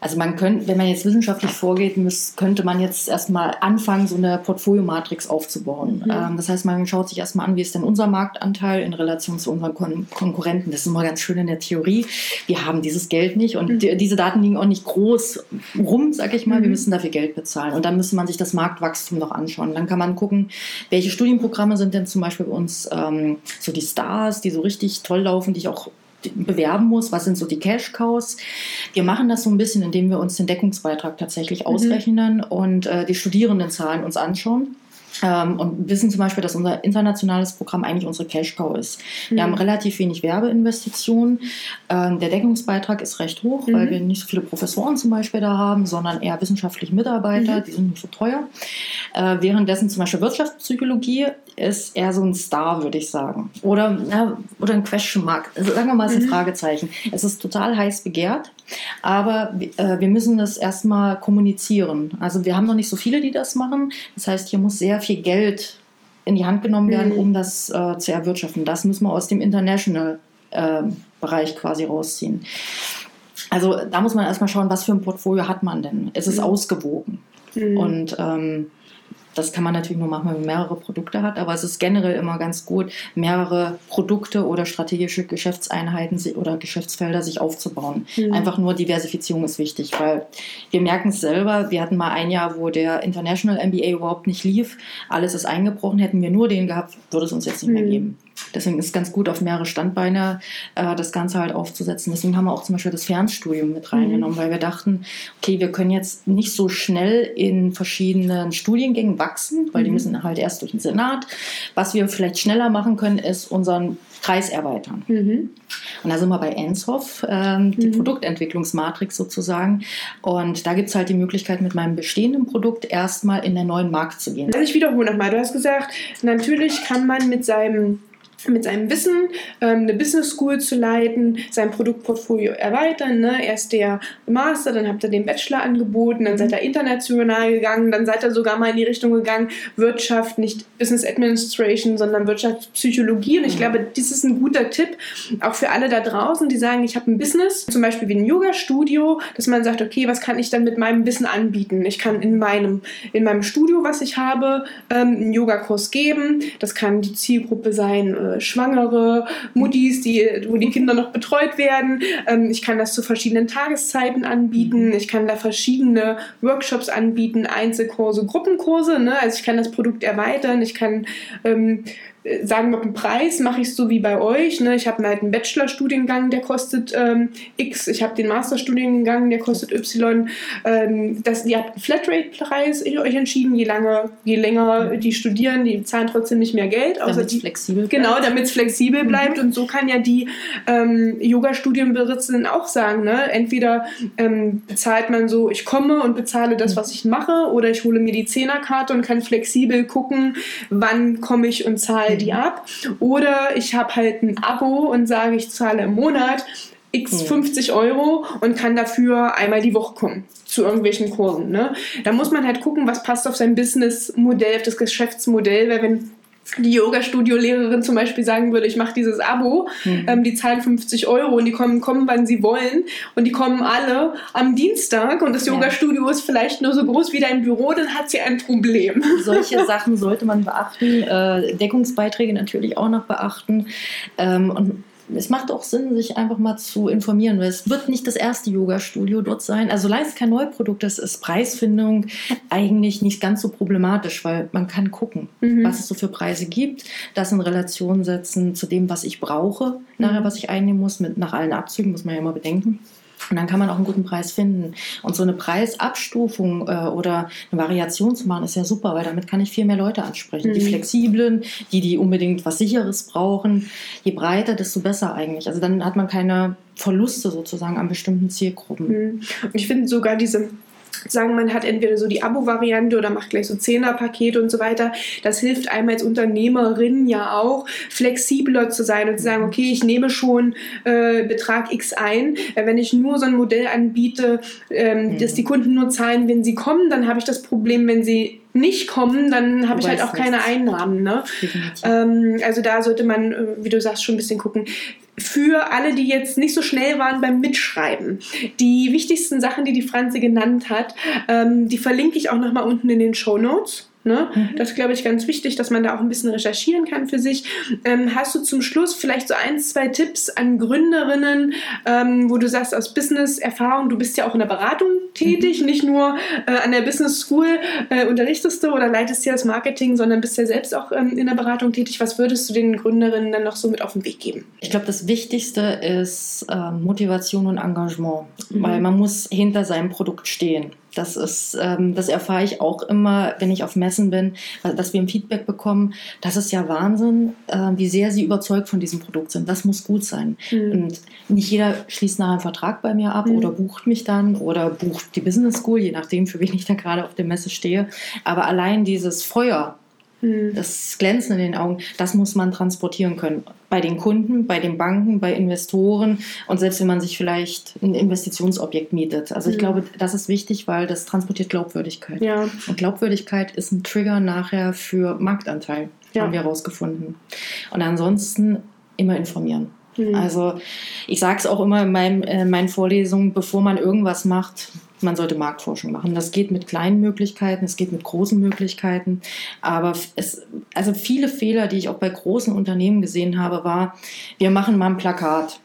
Also man könnte, wenn man jetzt wissenschaftlich vorgeht, könnte man jetzt erstmal anfangen, so eine Portfoliomatrix aufzubauen. Mhm. Ähm, das heißt, man schaut sich erstmal an, wie ist denn unser Marktanteil in Relation zu unseren Kon Konkurrenten. Das ist immer ganz schön in der Theorie. Wir haben dieses Geld nicht und mhm. die, diese Daten liegen auch nicht groß rum, sag ich mal. Mhm. Wir müssen dafür Geld bezahlen. Und dann müsste man sich das Marktwachstum noch anschauen. Dann kann man gucken, welche Studienprogramme sind denn zum Beispiel bei uns ähm, so die Stars, die so richtig toll laufen, die ich auch bewerben muss, was sind so die Cash-Cows. Wir machen das so ein bisschen, indem wir uns den Deckungsbeitrag tatsächlich mhm. ausrechnen und äh, die Studierendenzahlen uns anschauen. Ähm, und wissen zum Beispiel, dass unser internationales Programm eigentlich unsere Cash-Cow ist. Mhm. Wir haben relativ wenig Werbeinvestitionen. Ähm, der Deckungsbeitrag ist recht hoch, mhm. weil wir nicht so viele Professoren zum Beispiel da haben, sondern eher wissenschaftliche Mitarbeiter, mhm. die sind nicht so teuer. Äh, währenddessen zum Beispiel Wirtschaftspsychologie ist eher so ein Star, würde ich sagen. Oder, ja, oder ein Question Mark. Also sagen wir mal, es ist ein mhm. Fragezeichen. Es ist total heiß begehrt. Aber äh, wir müssen das erstmal kommunizieren. Also wir haben noch nicht so viele, die das machen. Das heißt, hier muss sehr viel Geld in die Hand genommen werden, mhm. um das äh, zu erwirtschaften. Das müssen wir aus dem International-Bereich äh, quasi rausziehen. Also da muss man erstmal schauen, was für ein Portfolio hat man denn? Ist es mhm. ausgewogen? Mhm. Und ähm, das kann man natürlich nur machen, wenn man mehrere Produkte hat, aber es ist generell immer ganz gut, mehrere Produkte oder strategische Geschäftseinheiten oder Geschäftsfelder sich aufzubauen. Mhm. Einfach nur Diversifizierung ist wichtig, weil wir merken es selber, wir hatten mal ein Jahr, wo der International MBA überhaupt nicht lief, alles ist eingebrochen, hätten wir nur den gehabt, würde es uns jetzt nicht mhm. mehr geben. Deswegen ist es ganz gut, auf mehrere Standbeine äh, das Ganze halt aufzusetzen. Deswegen haben wir auch zum Beispiel das Fernstudium mit reingenommen, mhm. weil wir dachten, okay, wir können jetzt nicht so schnell in verschiedenen Studiengängen wachsen, weil mhm. die müssen halt erst durch den Senat. Was wir vielleicht schneller machen können, ist unseren Kreis erweitern. Mhm. Und da sind wir bei Enshoff, ähm, die mhm. Produktentwicklungsmatrix sozusagen. Und da gibt es halt die Möglichkeit, mit meinem bestehenden Produkt erstmal in den neuen Markt zu gehen. Also ich wiederhole nochmal, du hast gesagt, natürlich kann man mit seinem mit seinem Wissen ähm, eine Business School zu leiten, sein Produktportfolio erweitern. Ne? Erst der Master, dann habt ihr den Bachelor angeboten, dann seid ihr international gegangen, dann seid ihr sogar mal in die Richtung gegangen, Wirtschaft, nicht Business Administration, sondern Wirtschaftspsychologie. Und ich glaube, das ist ein guter Tipp, auch für alle da draußen, die sagen, ich habe ein Business, zum Beispiel wie ein Yoga-Studio, dass man sagt, okay, was kann ich dann mit meinem Wissen anbieten? Ich kann in meinem, in meinem Studio, was ich habe, ähm, einen Yogakurs geben. Das kann die Zielgruppe sein, äh, Schwangere, Muttis, die, wo die Kinder noch betreut werden. Ähm, ich kann das zu verschiedenen Tageszeiten anbieten. Mhm. Ich kann da verschiedene Workshops anbieten, Einzelkurse, Gruppenkurse. Ne? Also ich kann das Produkt erweitern. Ich kann ähm, sagen wir einen Preis, mache ich es so wie bei euch. Ne? Ich habe halt einen Bachelorstudiengang, der kostet ähm, X. Ich habe den Masterstudiengang, der kostet Y. Ähm, das, ihr habt einen Flatrate-Preis euch entschieden. Je, lange, je länger die studieren, die zahlen trotzdem nicht mehr Geld. Damit es flexibel genau, bleibt. Genau, damit es flexibel mhm. bleibt. Und so kann ja die ähm, Yoga-Studienbesitzenden auch sagen. Ne? Entweder ähm, bezahlt man so, ich komme und bezahle das, mhm. was ich mache, oder ich hole mir die Zehnerkarte und kann flexibel gucken, wann komme ich und zahle zahle die mhm. ab. Oder ich habe halt ein Abo und sage, ich zahle im Monat x 50 mhm. Euro und kann dafür einmal die Woche kommen zu irgendwelchen Kursen. Ne? Da muss man halt gucken, was passt auf sein Businessmodell, auf das Geschäftsmodell, weil wenn die Yoga-Studio-Lehrerin zum Beispiel sagen würde, ich mache dieses Abo, mhm. ähm, die zahlen 50 Euro und die kommen, kommen, wann sie wollen und die kommen alle am Dienstag und das ja. Yoga-Studio ist vielleicht nur so groß wie dein Büro, dann hat sie ein Problem. Solche Sachen sollte man beachten, äh, Deckungsbeiträge natürlich auch noch beachten ähm, und es macht auch Sinn, sich einfach mal zu informieren, weil es wird nicht das erste Yoga-Studio dort sein. Also solange es kein Neuprodukt ist, ist Preisfindung eigentlich nicht ganz so problematisch, weil man kann gucken, mhm. was es so für Preise gibt, das in Relation setzen zu dem, was ich brauche, nachher, mhm. was ich einnehmen muss, mit nach allen Abzügen, muss man ja immer bedenken. Und dann kann man auch einen guten Preis finden. Und so eine Preisabstufung äh, oder eine Variation zu machen, ist ja super, weil damit kann ich viel mehr Leute ansprechen. Mhm. Die flexiblen, die, die unbedingt was Sicheres brauchen. Je breiter, desto besser eigentlich. Also dann hat man keine Verluste sozusagen an bestimmten Zielgruppen. Mhm. Und ich finde sogar diese sagen, man hat entweder so die Abo-Variante oder macht gleich so Zehner-Pakete und so weiter. Das hilft einem als Unternehmerin ja auch, flexibler zu sein und zu sagen, okay, ich nehme schon äh, Betrag X ein. Äh, wenn ich nur so ein Modell anbiete, ähm, mhm. dass die Kunden nur zahlen, wenn sie kommen, dann habe ich das Problem, wenn sie nicht kommen, dann habe ich halt auch keine Einnahmen. Ne? Ähm, also da sollte man, äh, wie du sagst, schon ein bisschen gucken für alle, die jetzt nicht so schnell waren beim Mitschreiben. Die wichtigsten Sachen, die die Franze genannt hat, ähm, die verlinke ich auch nochmal unten in den Show Notes. Ne? Mhm. Das ist, glaube ich, ganz wichtig, dass man da auch ein bisschen recherchieren kann für sich. Ähm, hast du zum Schluss vielleicht so ein, zwei Tipps an Gründerinnen, ähm, wo du sagst, aus Business-Erfahrung, du bist ja auch in der Beratung tätig, mhm. nicht nur äh, an der Business School äh, unterrichtest du oder leitest ja das Marketing, sondern bist ja selbst auch ähm, in der Beratung tätig. Was würdest du den Gründerinnen dann noch so mit auf den Weg geben? Ich glaube, das Wichtigste ist äh, Motivation und Engagement, mhm. weil man muss hinter seinem Produkt stehen. Das ist, ähm, das erfahre ich auch immer, wenn ich auf Messen bin, dass wir ein Feedback bekommen. Das ist ja Wahnsinn, äh, wie sehr sie überzeugt von diesem Produkt sind. Das muss gut sein. Mhm. Und nicht jeder schließt nachher einen Vertrag bei mir ab mhm. oder bucht mich dann oder bucht die Business School, je nachdem, für wen ich da gerade auf der Messe stehe. Aber allein dieses Feuer, hm. Das Glänzen in den Augen, das muss man transportieren können. Bei den Kunden, bei den Banken, bei Investoren und selbst wenn man sich vielleicht ein Investitionsobjekt mietet. Also ich mhm. glaube, das ist wichtig, weil das transportiert Glaubwürdigkeit. Ja. Und Glaubwürdigkeit ist ein Trigger nachher für Marktanteil, ja. haben wir herausgefunden. Und ansonsten immer informieren. Mhm. Also ich sage es auch immer in meinem, äh, meinen Vorlesungen, bevor man irgendwas macht, man sollte Marktforschung machen. Das geht mit kleinen Möglichkeiten, es geht mit großen Möglichkeiten. Aber es, also viele Fehler, die ich auch bei großen Unternehmen gesehen habe, war, wir machen mal ein Plakat.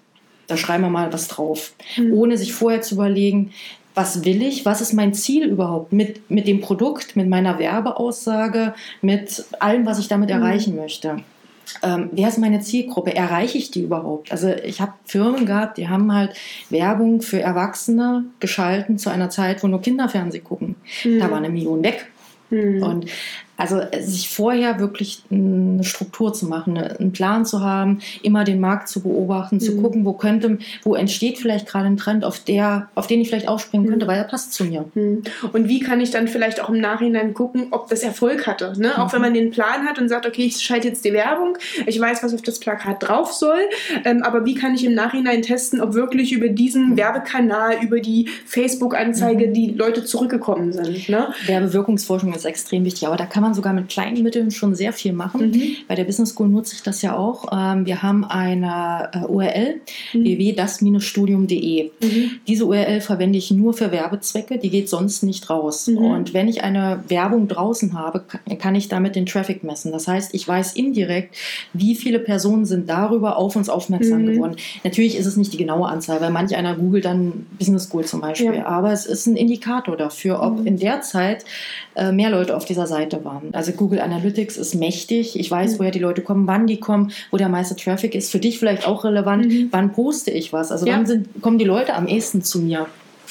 Da schreiben wir mal was drauf. Mhm. Ohne sich vorher zu überlegen, was will ich, was ist mein Ziel überhaupt mit, mit dem Produkt, mit meiner Werbeaussage, mit allem, was ich damit mhm. erreichen möchte ähm, wer ist meine Zielgruppe? Erreiche ich die überhaupt? Also ich habe Firmen gehabt, die haben halt Werbung für Erwachsene geschalten zu einer Zeit, wo nur Kinder Fernsehen gucken. Mhm. Da war eine Million weg. Mhm. Und Also äh, sich vorher wirklich eine Struktur zu machen, einen Plan zu haben, immer den Markt zu beobachten, mhm. zu gucken, wo könnte, wo entsteht vielleicht gerade ein Trend, auf der, auf den ich vielleicht aufspringen mhm. könnte, weil er passt zu mir. Mhm. Und wie kann ich dann vielleicht auch im Nachhinein gucken, ob das Erfolg hatte? Ne? Auch wenn man den Plan hat und sagt, okay, ich schalte jetzt die Werbung, ich weiß, was auf das Plakat drauf soll, ähm, aber wie kann ich im Nachhinein testen, ob wirklich über diesen mhm. Werbekanal, über die Facebook-Anzeige mhm. die Leute zurückgekommen sind? Ne? Werbewirkungsforschung ist extrem wichtig, aber da kann man sogar mit kleinen Mitteln schon sehr viel machen. Mhm. Bei der Business School nutze ich das ja auch. Ähm, wir haben eine äh, URL, mhm. www.das-studium.de. Mhm. Diese URL verwende ich nur für Werbezwecke, die geht sonst nicht raus. Mhm. Und wenn ich eine Werbung draußen habe, kann ich damit den Traffic messen. Das heißt, ich weiß indirekt, wie viele Personen sind darüber auf uns aufmerksam mhm. geworden. Natürlich ist es nicht die genaue Anzahl, weil manch einer googelt dann Business School zum Beispiel. Ja. Aber es ist ein Indikator dafür, ob mhm. in der Zeit äh, mehr Leute auf dieser Seite waren. Also Google Analytics ist mächtig. Ich weiß, mhm. woher die Leute kommen, wann die kommen, wo der meiste Traffic ist. Für dich vielleicht auch relevant, mhm. wann poste ich was. Also ja. wann sind, kommen die Leute am ehesten zu mir.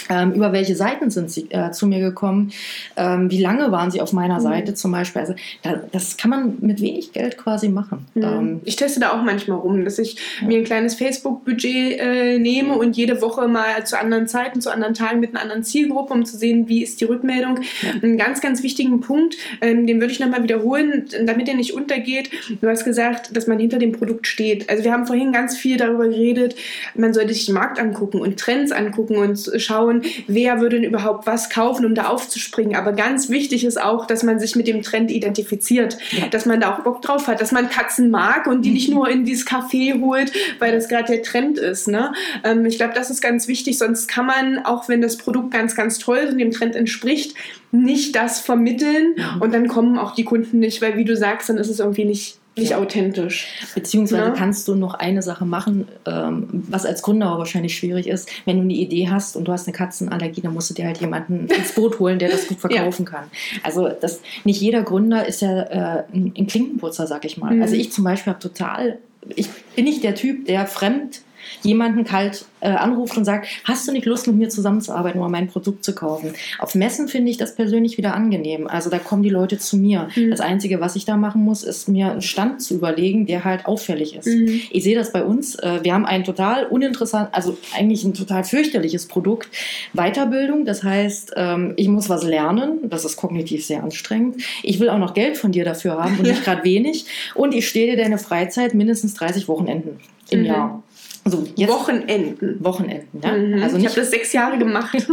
Ähm, über welche Seiten sind sie äh, zu mir gekommen? Ähm, wie lange waren sie auf meiner mhm. Seite zum Beispiel? Also da, das kann man mit wenig Geld quasi machen. Mhm. Ähm, ich teste da auch manchmal rum, dass ich ja. mir ein kleines Facebook-Budget äh, nehme und jede Woche mal zu anderen Zeiten, zu anderen Tagen mit einer anderen Zielgruppe, um zu sehen, wie ist die Rückmeldung. Ja. Einen ganz, ganz wichtigen Punkt, ähm, den würde ich nochmal wiederholen, damit er nicht untergeht. Du hast gesagt, dass man hinter dem Produkt steht. Also wir haben vorhin ganz viel darüber geredet, man sollte sich den Markt angucken und Trends angucken und schauen, schauen, wer würde denn überhaupt was kaufen, um da aufzuspringen. Aber ganz wichtig ist auch, dass man sich mit dem Trend identifiziert, ja. dass man da auch Bock drauf hat, dass man Katzen mag und die nicht nur in dieses Café holt, weil das gerade der Trend ist. Ne? Ähm, ich glaube, das ist ganz wichtig, sonst kann man, auch wenn das Produkt ganz, ganz toll ist und dem Trend entspricht, nicht das vermitteln und dann kommen auch die Kunden nicht, weil wie du sagst, dann ist es irgendwie nicht nicht ja. authentisch. Beziehungsweise ja. kannst du noch eine Sache machen, ähm, was als Gründer aber wahrscheinlich schwierig ist. Wenn du eine Idee hast und du hast eine Katzenallergie, dann musst du dir halt jemanden ins Boot holen, der das gut verkaufen ja. kann. Also das, nicht jeder Gründer ist ja äh, ein Klinkenputzer, sag ich mal. Mhm. Also ich zum Beispiel habe total, ich bin nicht der Typ, der fremd jemanden kalt äh, anruft und sagt, hast du nicht Lust mit mir zusammenzuarbeiten oder mein Produkt zu kaufen? Auf Messen finde ich das persönlich wieder angenehm. Also da kommen die Leute zu mir. Mhm. Das Einzige, was ich da machen muss, ist mir einen Stand zu überlegen, der halt auffällig ist. Mhm. Ich sehe das bei uns. Äh, wir haben ein total uninteressant, also eigentlich ein total fürchterliches Produkt. Weiterbildung, das heißt, ähm, ich muss was lernen. Das ist kognitiv sehr anstrengend. Ich will auch noch Geld von dir dafür haben und nicht gerade wenig. Und ich stehe dir deine Freizeit mindestens 30 Wochenenden im mhm. Jahr. So, jetzt Wochenenden. Wochenenden, ja. Mhm. Also ich habe das sechs Jahre gemacht.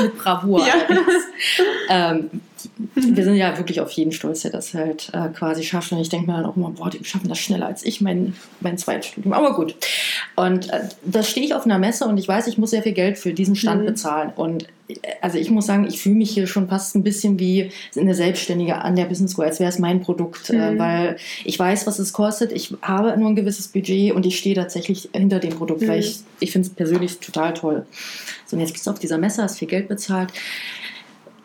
Mit Bravour. Ja. ähm, wir sind ja wirklich auf jeden stolz, der das halt äh, quasi schafft. Und ich denke mir dann auch immer, boah, die schaffen das schneller als ich, mein, mein Zweitstudium. Aber gut. Und äh, da stehe ich auf einer Messe und ich weiß, ich muss sehr viel Geld für diesen Stand mhm. bezahlen. Und äh, also ich muss sagen, ich fühle mich hier schon fast ein bisschen wie eine Selbstständige an der Business School, als wäre es mein Produkt, äh, mhm. äh, weil ich weiß, was es kostet. Ich habe nur ein gewisses Budget und ich stehe tatsächlich hinter dem Produkt, mhm. weil ich, ich finde es persönlich total toll. So, und jetzt bist du auf dieser Messe, hast viel Geld bezahlt.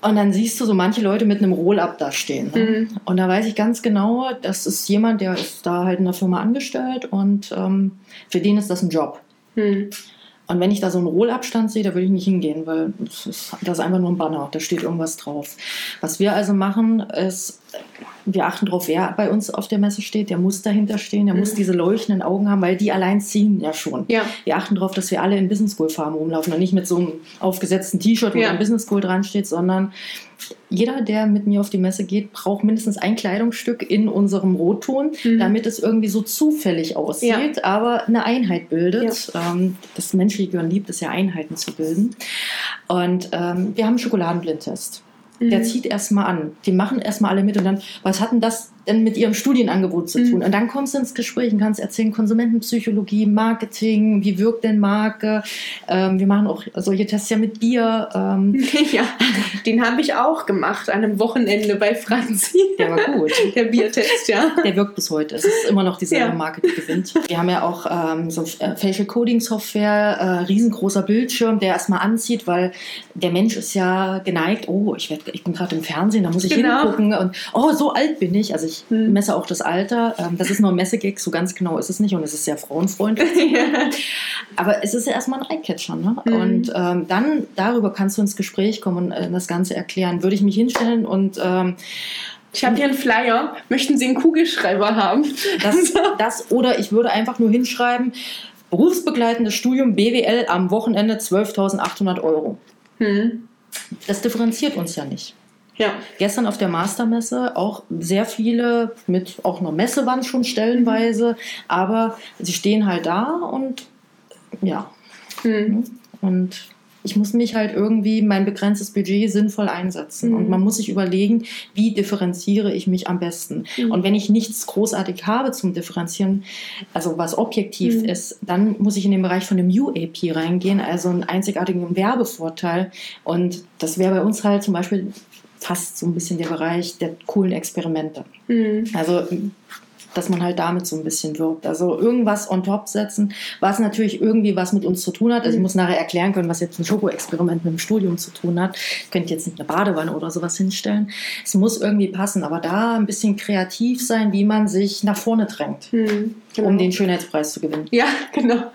Und dann siehst du so manche Leute mit einem Roll-up da stehen. Ne? Mhm. Und da weiß ich ganz genau, das ist jemand, der ist da halt in der Firma angestellt und ähm, für den ist das ein Job. Mhm. Und wenn ich da so einen Rollabstand sehe, da würde ich nicht hingehen, weil das ist, das ist einfach nur ein Banner, da steht irgendwas drauf. Was wir also machen, ist, wir achten darauf, wer bei uns auf der Messe steht, der muss dahinter stehen, der mhm. muss diese leuchtenden Augen haben, weil die allein ziehen ja schon. Ja. Wir achten darauf, dass wir alle in Business School Farben rumlaufen und nicht mit so einem aufgesetzten T-Shirt, wo ja. ein Business School dran steht, sondern jeder, der mit mir auf die Messe geht, braucht mindestens ein Kleidungsstück in unserem Rotton, mhm. damit es irgendwie so zufällig aussieht, ja. aber eine Einheit bildet. Ja. Ähm, das menschliche Gehirn liebt es ja, Einheiten zu bilden. Und ähm, wir haben einen Schokoladenblindtest. Mhm. Der zieht erstmal an. Die machen erstmal alle mit und dann, was hat denn das denn mit ihrem Studienangebot zu tun? Mhm. Und dann kommst du ins Gespräch und kannst erzählen, Konsumentenpsychologie, Marketing, wie wirkt denn Marke? Ähm, wir machen auch solche Tests ja mit Bier. Ähm. Ja, den habe ich auch gemacht an einem Wochenende bei Franzi. Der war gut. Der Biertest, ja. Der wirkt bis heute. Es ist immer noch dieselbe ja. Marke, die gewinnt. Wir haben ja auch ähm, so äh, Facial Coding Software, äh, riesengroßer Bildschirm, der erstmal anzieht, weil der Mensch ist ja geneigt, oh, ich, werd, ich bin gerade im Fernsehen, da muss ich genau. hingucken und oh, so alt bin ich. Also ich hm. messe auch das Alter. Ähm, das ist nur ein Messegag, so ganz genau ist es nicht und es ist sehr frauenfreundlich. ja. Aber es ist ja erstmal ein Eyecatcher. Ne? Hm. Und ähm, dann darüber kannst du ins Gespräch kommen und äh, das Ganze erklären. Würde ich mich hinstellen und ähm, Ich habe hier einen Flyer. Möchten Sie einen Kugelschreiber haben? Das, das oder ich würde einfach nur hinschreiben, berufsbegleitendes Studium BWL am Wochenende 12.800 Euro. Hm. Das differenziert uns ja nicht. Ja. Gestern auf der Mastermesse auch sehr viele mit auch einer Messewand schon stellenweise, aber sie stehen halt da und ja. Mhm. Und ich muss mich halt irgendwie mein begrenztes Budget sinnvoll einsetzen. Mhm. Und man muss sich überlegen, wie differenziere ich mich am besten. Mhm. Und wenn ich nichts großartig habe zum Differenzieren, also was objektiv mhm. ist, dann muss ich in den Bereich von dem UAP reingehen, also einen einzigartigen Werbevorteil. Und das wäre bei uns halt zum Beispiel fast so ein bisschen der Bereich der coolen Experimente. Mhm. Also dass man halt damit so ein bisschen wirkt. Also irgendwas on top setzen, was natürlich irgendwie was mit uns zu tun hat. Also ich mhm. muss nachher erklären können, was jetzt ein Schoko-Experiment mit dem Studium zu tun hat. Ich könnte jetzt nicht eine Badewanne oder sowas hinstellen. Es muss irgendwie passen, aber da ein bisschen kreativ sein, wie man sich nach vorne drängt. Mhm genau. um den Schönheitspreis zu gewinnen. Ja, genau.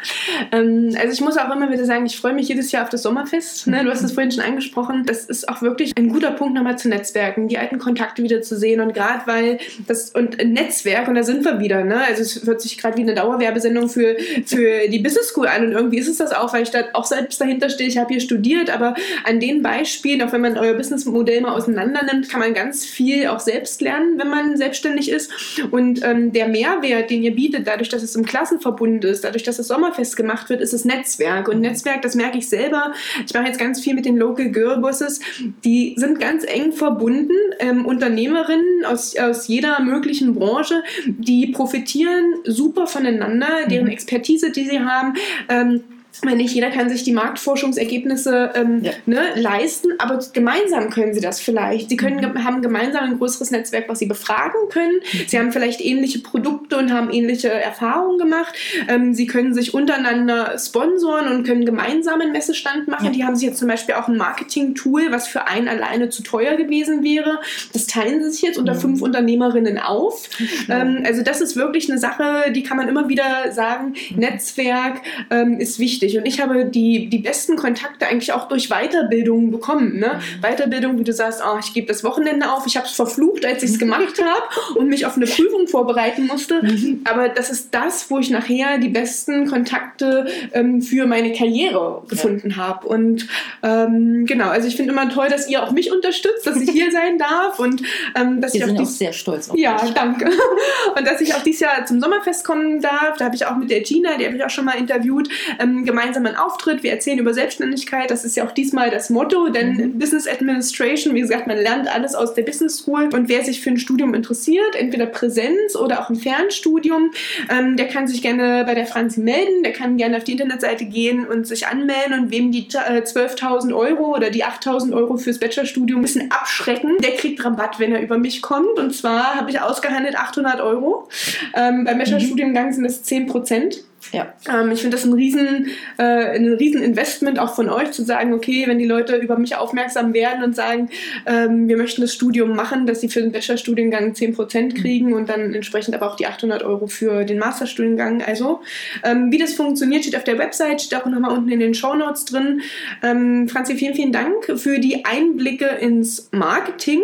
Ähm, also ich muss auch immer wieder sagen, ich freue mich jedes Jahr auf das Sommerfest. Ne? Du hast es vorhin schon angesprochen. Das ist auch wirklich ein guter Punkt, nochmal zu Netzwerken, die alten Kontakte wieder zu sehen. Und gerade weil das und Netzwerk, und da sind wir wieder, ne? Also es hört sich gerade wie eine Dauerwerbesendung für, für die Business School an. Und irgendwie ist es das auch, weil ich da auch selbst dahinter stehe. Ich habe hier studiert, aber an den Beispielen, auch wenn man euer Businessmodell mal auseinander nimmt, kann man ganz viel auch selbst lernen, wenn man selbstständig ist. Und ähm, der Mehrwert, den ihr bietet, dadurch, dass es im Klassenverbund ist, dadurch, dass das Sommerfest gemacht wird, ist es Netzwerk. Und Netzwerk, das merke ich selber. Ich mache jetzt ganz viel mit den Local Girl Bosses. Die sind ganz eng verbunden. Ähm, Unternehmerinnen aus, aus jeder möglichen Branche, die profitieren super voneinander, deren mhm. Expertise, die sie haben. Ähm, weil nicht jeder kann sich die Marktforschungsergebnisse ähm, ja. ne, leisten, aber gemeinsam können sie das vielleicht. Sie können, mhm. haben gemeinsam ein größeres Netzwerk, was sie befragen können. Mhm. Sie haben vielleicht ähnliche Produkte und haben ähnliche Erfahrungen gemacht. Ähm, sie können sich untereinander sponsoren und können gemeinsam einen Messestand machen. Ja. Die haben sich jetzt zum Beispiel auch ein Marketing-Tool, was für einen alleine zu teuer gewesen wäre. Das teilen sie sich jetzt unter mhm. fünf Unternehmerinnen auf. Ähm, also das ist wirklich eine Sache, die kann man immer wieder sagen. Mhm. Netzwerk ähm, ist wichtig wichtig. Und ich habe die, die besten Kontakte eigentlich auch durch Weiterbildung bekommen. Ne? Mhm. Weiterbildung, wie du sagst, oh, ich gebe das Wochenende auf, ich habe es verflucht, als ich es gemacht habe und mich auf eine Prüfung vorbereiten musste. Mhm. Aber das ist das, wo ich nachher die besten Kontakte ähm, für meine Karriere gefunden ja. habe. Und ähm, genau, also ich finde immer toll, dass ihr auch mich unterstützt, dass ich hier sein darf und ähm, dass Wir ich sind auch, auch sehr stolz auf Ja, dich. danke. Und dass ich auch dieses Jahr zum Sommerfest kommen darf. Da habe ich auch mit der Gina, die habe ich auch schon mal interviewt, ähm, gemeinsamen Auftritt. Wir erzählen über Selbstständigkeit. Das ist ja auch diesmal das Motto, denn mhm. Business Administration, wie gesagt, man lernt alles aus der Business School. Und wer sich für ein Studium interessiert, entweder Präsenz oder auch ein Fernstudium, ähm, der kann sich gerne bei der Franzi melden. Der kann gerne auf die Internetseite gehen und sich anmelden. Und wem die äh, 12.000 Euro oder die 8.000 Euro fürs Bachelorstudium ein bisschen abschrecken, der kriegt Rabatt, wenn er über mich kommt. Und zwar habe ich ausgehandelt 800 Euro. Ähm, beim Bachelorstudiengang sind es 10 Prozent. Ja. Ähm, ich finde das ein riesen, äh, ein riesen Investment auch von euch zu sagen, okay, wenn die Leute über mich aufmerksam werden und sagen, ähm, wir möchten das Studium machen, dass sie für den Bachelorstudiengang 10% mhm. kriegen mhm. und dann entsprechend aber auch die 800 Euro für den Masterstudiengang. Also, ähm, wie das funktioniert, steht auf der Website, steht auch nochmal unten in den Show Notes drin. Ähm, Franzi, vielen, vielen Dank für die Einblicke ins Marketing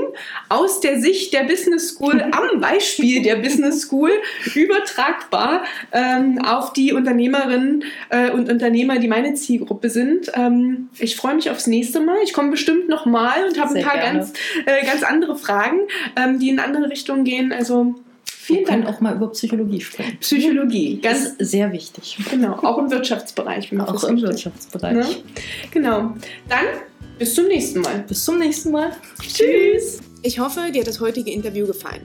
aus der Sicht der Business School, am Beispiel der Business School, übertragbar ähm, auf die Unternehmerinnen äh, und Unternehmer, die meine Zielgruppe sind. Ähm, ich freue mich aufs nächste Mal. Ich komme bestimmt noch mal und habe ein paar ganz, äh, ganz andere Fragen, ähm, die in andere Richtungen gehen. Also Vielen Dank. auch mal über Psychologie sprechen. Psychologie, ganz ist sehr wichtig. Genau, auch im Wirtschaftsbereich. Auch im Wirtschaftsbereich. Ne? Genau. Dann bis zum nächsten Mal. Bis zum nächsten Mal. Tschüss. Ich hoffe, dir hat das heutige Interview gefallen.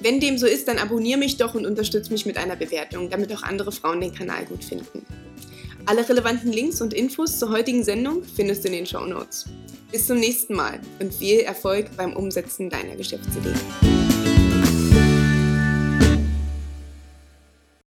Wenn dem so ist, dann abonniere mich doch und unterstütze mich mit einer Bewertung, damit auch andere Frauen den Kanal gut finden. Alle relevanten Links und Infos zur heutigen Sendung findest du in den Show Notes. Bis zum nächsten Mal und viel Erfolg beim Umsetzen deiner Geschäftsidee.